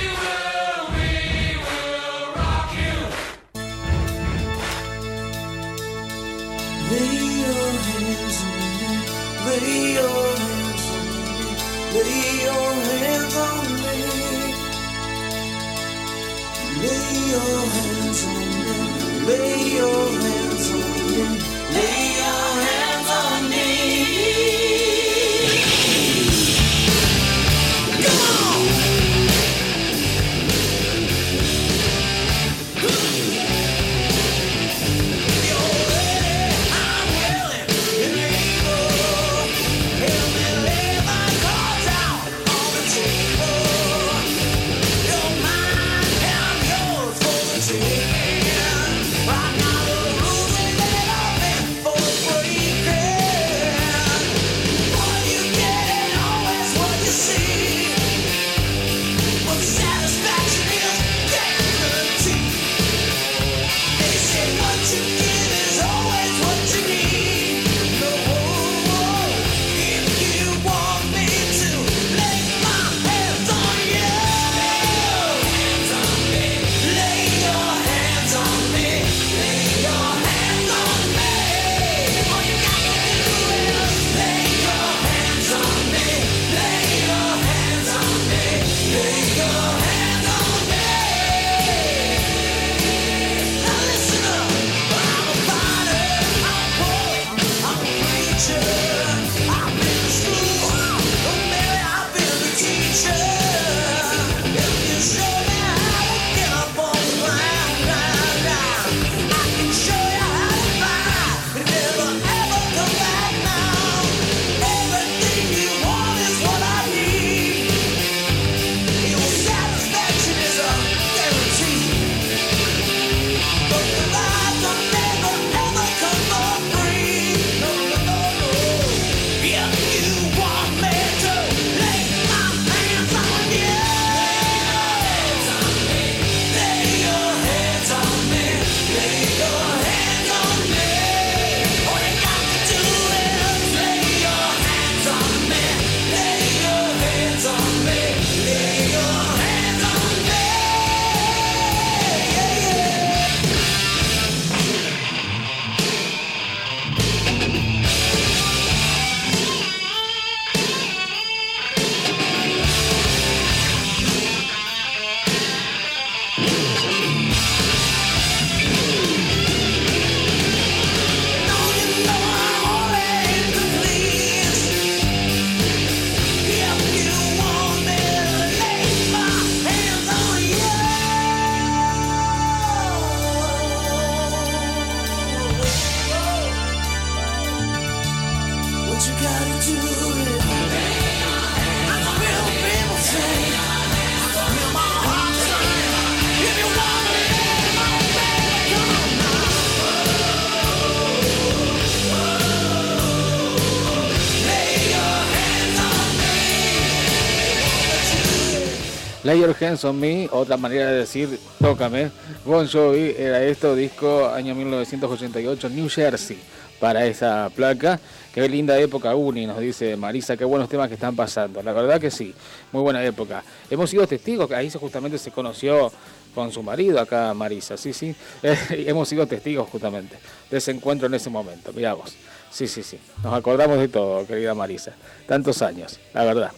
Lay Your Hands on Me, otra manera de decir tócame. Bon Jovi era esto, disco año 1988, New Jersey, para esa placa. Qué linda época uni, nos dice Marisa, qué buenos temas que están pasando. La verdad que sí, muy buena época. Hemos sido testigos, ahí justamente se conoció con su marido acá, Marisa, sí, sí. (laughs) Hemos sido testigos justamente de ese encuentro en ese momento, mirá vos. Sí, sí, sí. Nos acordamos de todo, querida Marisa. Tantos años, la verdad.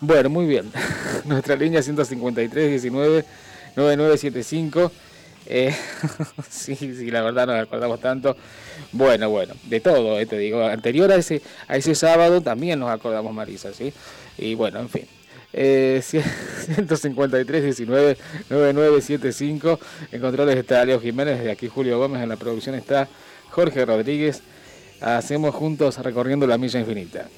Bueno, muy bien. (laughs) Nuestra línea 153 19 9975. Eh, (laughs) sí, sí, la verdad no nos acordamos tanto. Bueno, bueno, de todo, eh, te digo. Anterior a ese, a ese sábado también nos acordamos, Marisa, ¿sí? Y bueno, en fin. Eh, 153 19 9975. En controles está Leo Jiménez, de aquí Julio Gómez. En la producción está Jorge Rodríguez. Hacemos juntos recorriendo la milla infinita.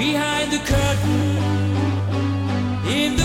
Behind the curtain in the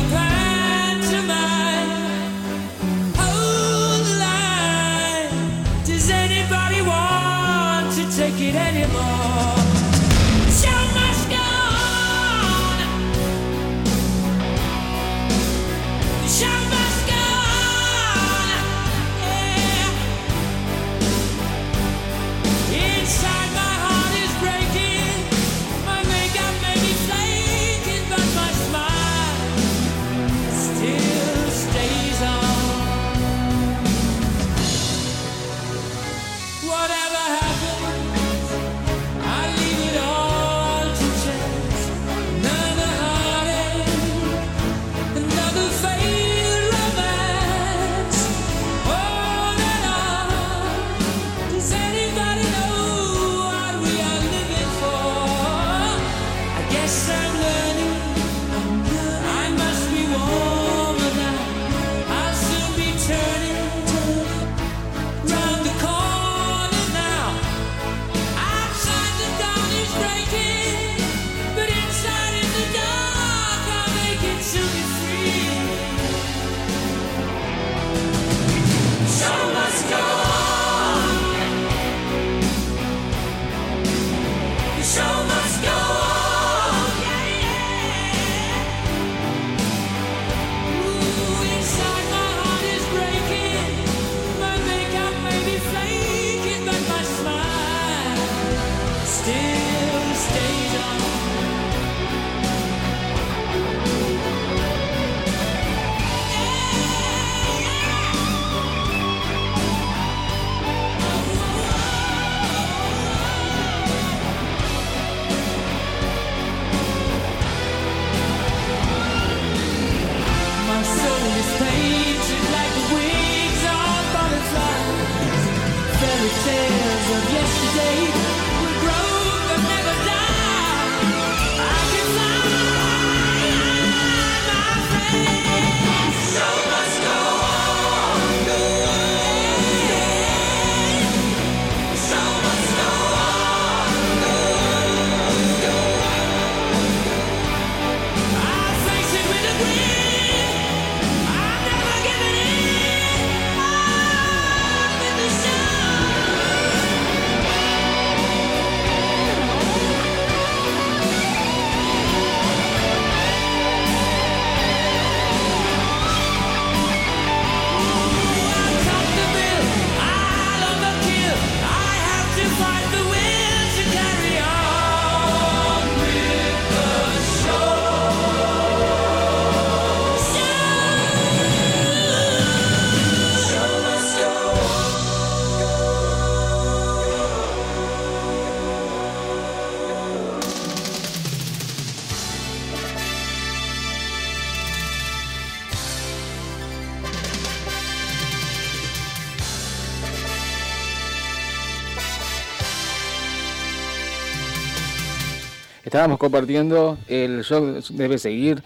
estábamos compartiendo, el show debe seguir.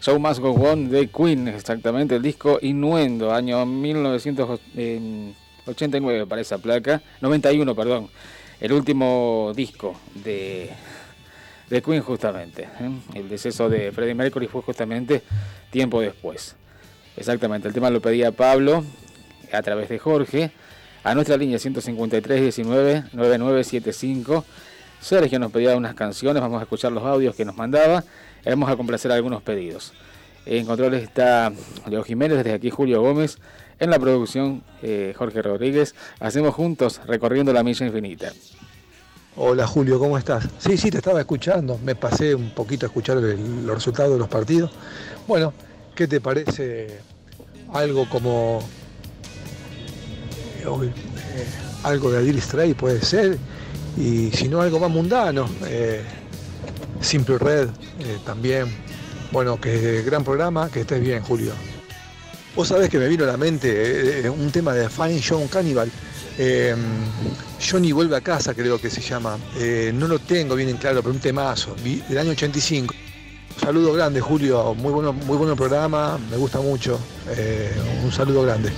Show Must Go On de Queen, exactamente, el disco Innuendo, año 1989 para esa placa, 91, perdón, el último disco de, de Queen justamente. ¿eh? El deceso de Freddie Mercury fue justamente tiempo después. Exactamente, el tema lo pedía Pablo a través de Jorge a nuestra línea 153 19 9975 Sergio nos pedía unas canciones, vamos a escuchar los audios que nos mandaba vamos a complacer algunos pedidos. En controles está Leo Jiménez, desde aquí Julio Gómez, en la producción eh, Jorge Rodríguez. Hacemos juntos recorriendo la milla infinita. Hola Julio, ¿cómo estás? Sí, sí, te estaba escuchando, me pasé un poquito a escuchar los resultados de los partidos. Bueno, ¿qué te parece algo como... Eh, algo de Adil Stray puede ser? y si no algo más mundano, eh, Simple Red eh, también. Bueno, que gran programa, que estés bien, Julio. Vos sabés que me vino a la mente eh, un tema de Fine John Cannibal. Em, Johnny vuelve a casa, creo que se llama. no lo tengo bien en claro, pero un temazo, del año 85. Saludo grande, Julio. Muy bueno, muy bueno programa, me gusta mucho. un saludo grande.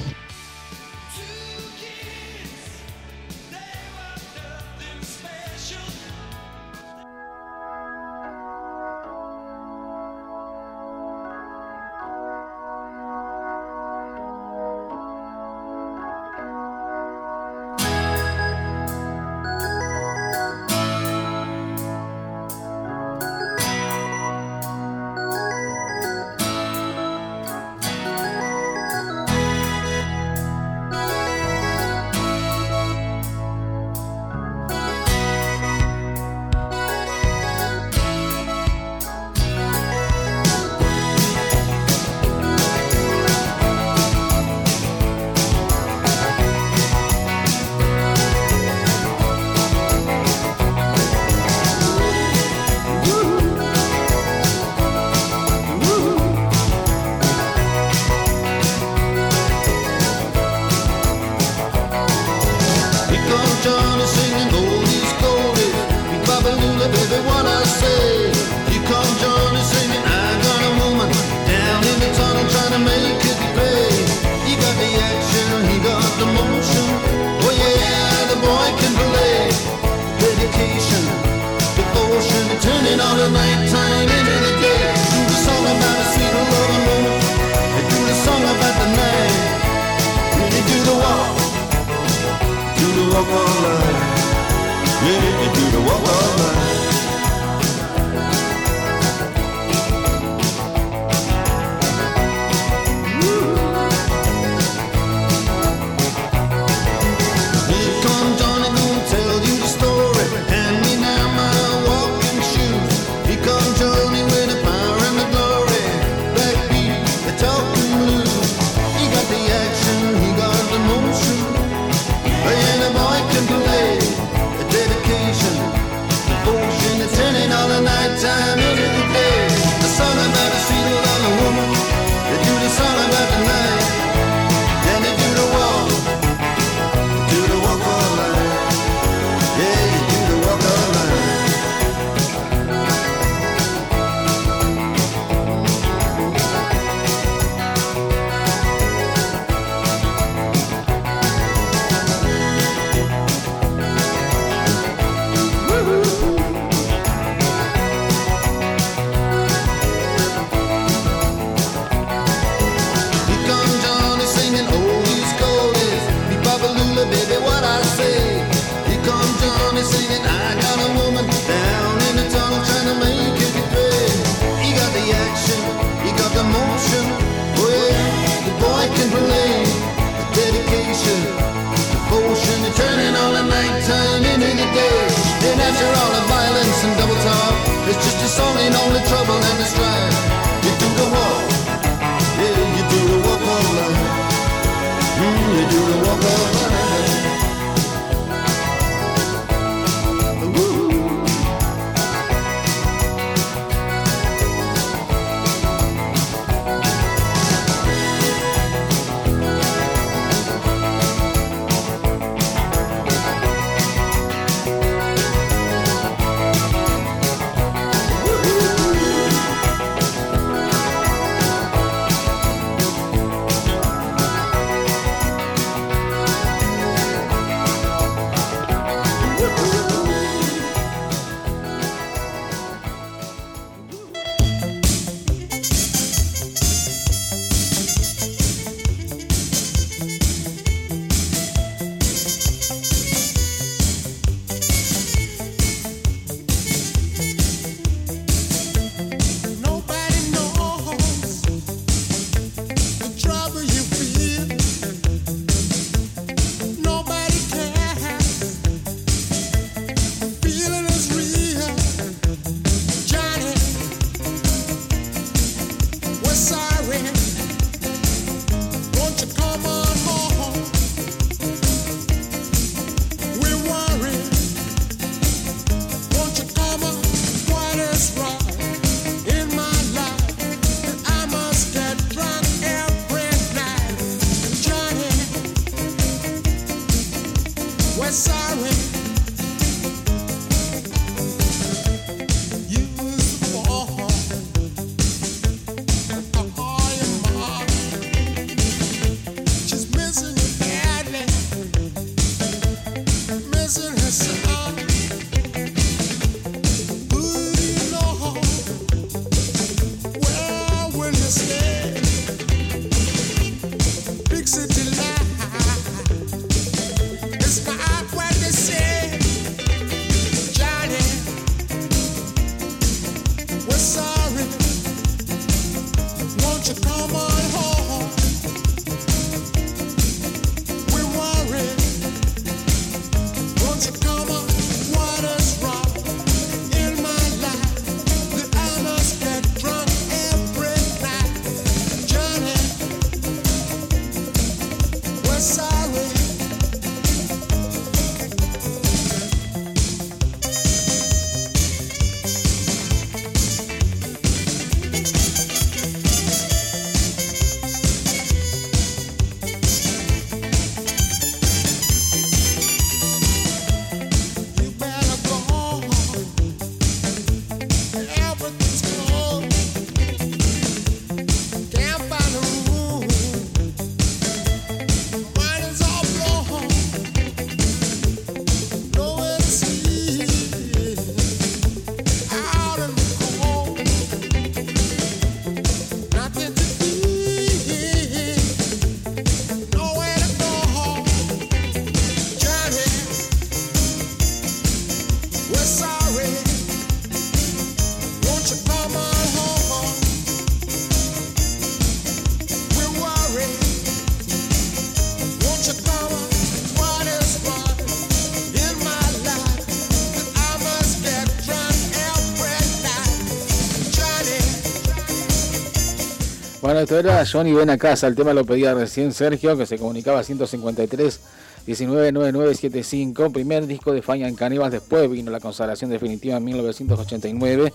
Esto era Johnny Ven a casa. El tema lo pedía recién Sergio, que se comunicaba 153 199975. Primer disco de Fine and Cannibals. Después vino la consagración definitiva en 1989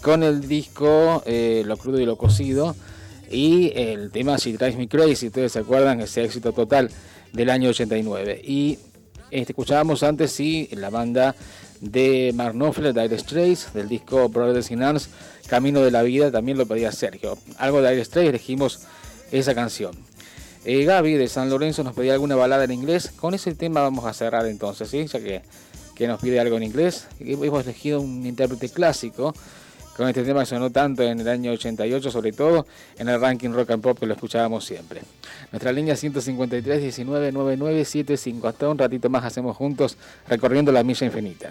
con el disco eh, Lo crudo y lo cocido. Y el tema She Drives Me Crazy. Ustedes se acuerdan ese éxito total del año 89. Y este, escuchábamos antes, sí, la banda de Mark Knopfler, Dire Straits, del disco Brothers in Arms, Camino de la Vida, también lo pedía Sergio. Algo de Dire Straits, elegimos esa canción. Eh, Gaby de San Lorenzo nos pedía alguna balada en inglés. Con ese tema vamos a cerrar entonces, ¿sí? ya que, que nos pide algo en inglés. Hemos elegido un intérprete clásico con este tema sonó tanto en el año 88, sobre todo en el ranking rock and pop que lo escuchábamos siempre. Nuestra línea 153 19 9975. Hasta un ratito más hacemos juntos recorriendo la milla infinita.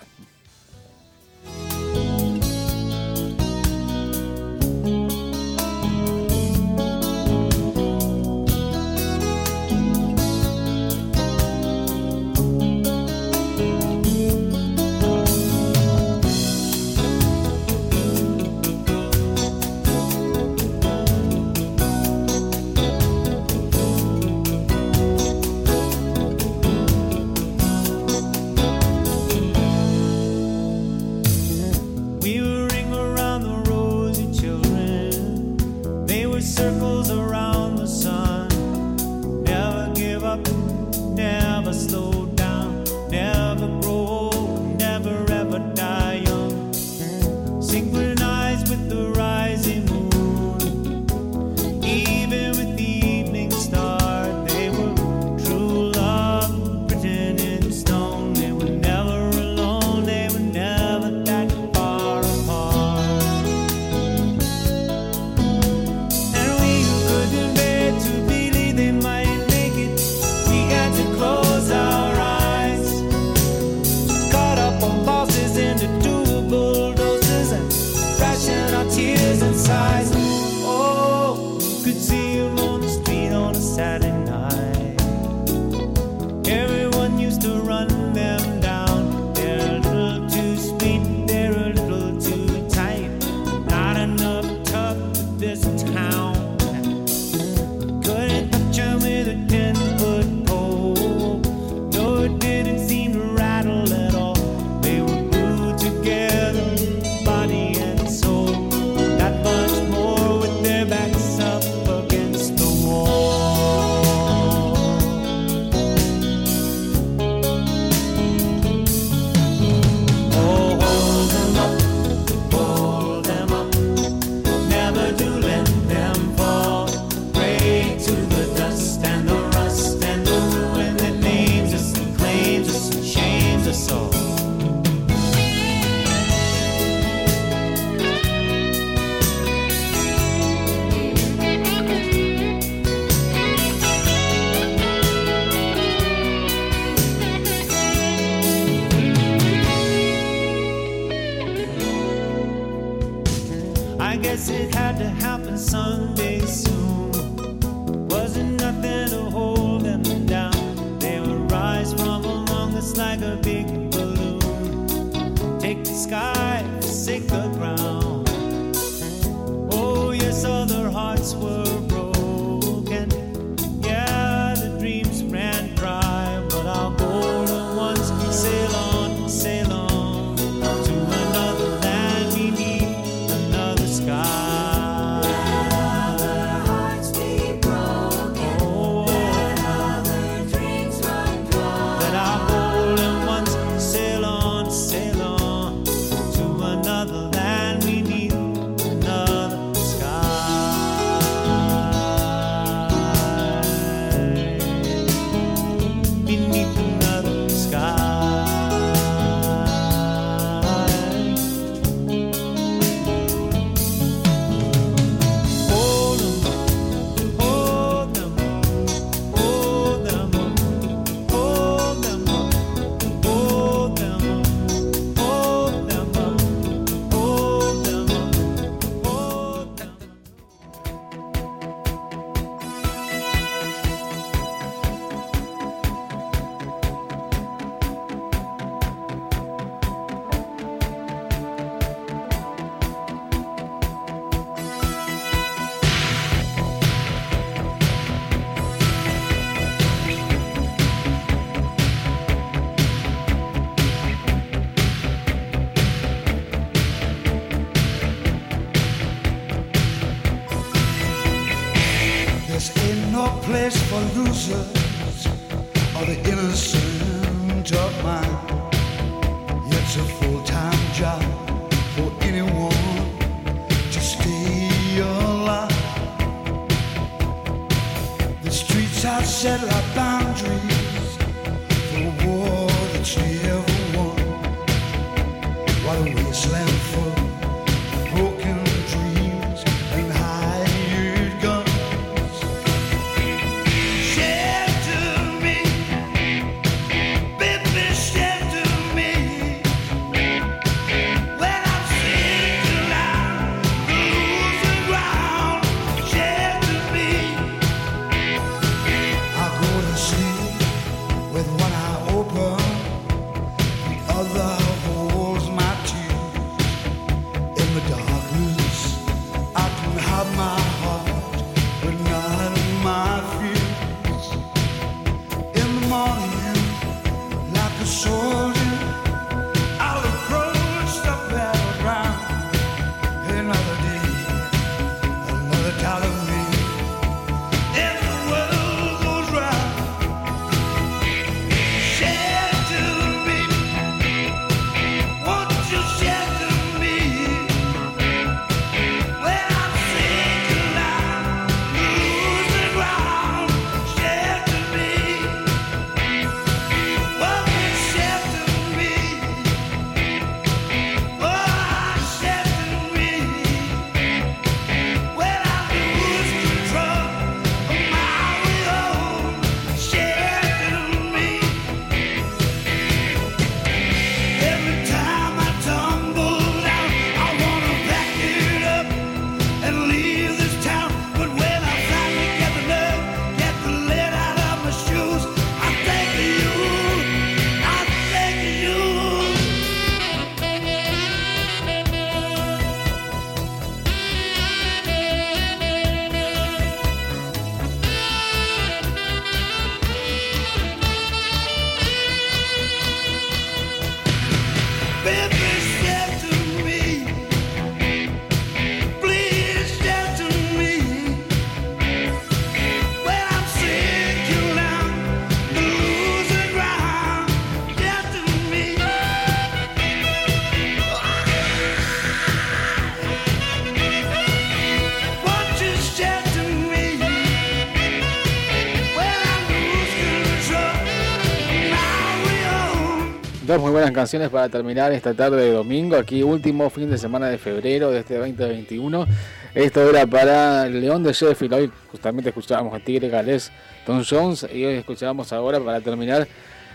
buenas canciones para terminar esta tarde de domingo, aquí último fin de semana de febrero de este 2021. Esto era para León de Sheffield, hoy justamente escuchábamos a Tigre Gales, Tom Jones, y hoy escuchábamos ahora para terminar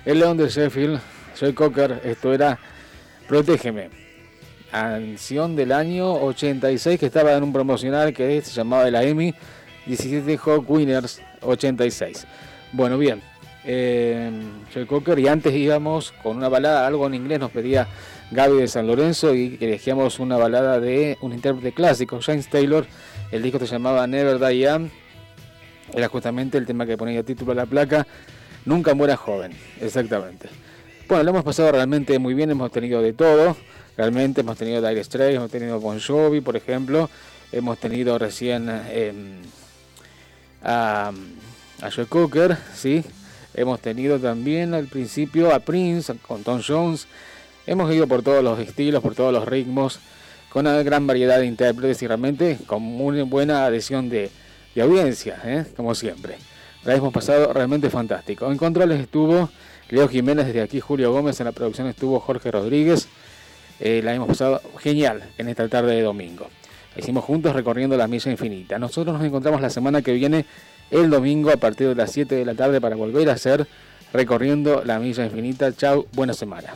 el León de Sheffield, Joy Cocker, esto era Protégeme. Canción del año 86 que estaba en un promocional que se llamaba de la EMI, 17 Hawk Winners 86. Bueno, bien eh, Joe Cocker y antes íbamos con una balada, algo en inglés nos pedía Gaby de San Lorenzo y elegíamos una balada de un intérprete clásico, James Taylor. El disco se llamaba Never Die Young. Era justamente el tema que ponía título a la placa. Nunca muera joven, exactamente. Bueno, lo hemos pasado realmente muy bien, hemos tenido de todo. Realmente hemos tenido Dire Straits, hemos tenido Bon Jovi, por ejemplo. Hemos tenido recién eh, a, a Joe Cocker, ¿sí? Hemos tenido también al principio a Prince con Tom Jones. Hemos ido por todos los estilos, por todos los ritmos, con una gran variedad de intérpretes y realmente con muy buena adhesión de, audiencia, ¿eh? como siempre. La hemos pasado realmente fantástico. En controles estuvo Leo Jiménez, desde aquí Julio Gómez, en la producción estuvo Jorge Rodríguez. Eh, la hemos pasado genial en esta tarde de domingo. La hicimos juntos recorriendo la milla infinita. Nosotros nos encontramos la semana que viene, el domingo, a partir de las 7 de la tarde, para volver a hacer recorriendo la milla infinita. Chau, buena semana.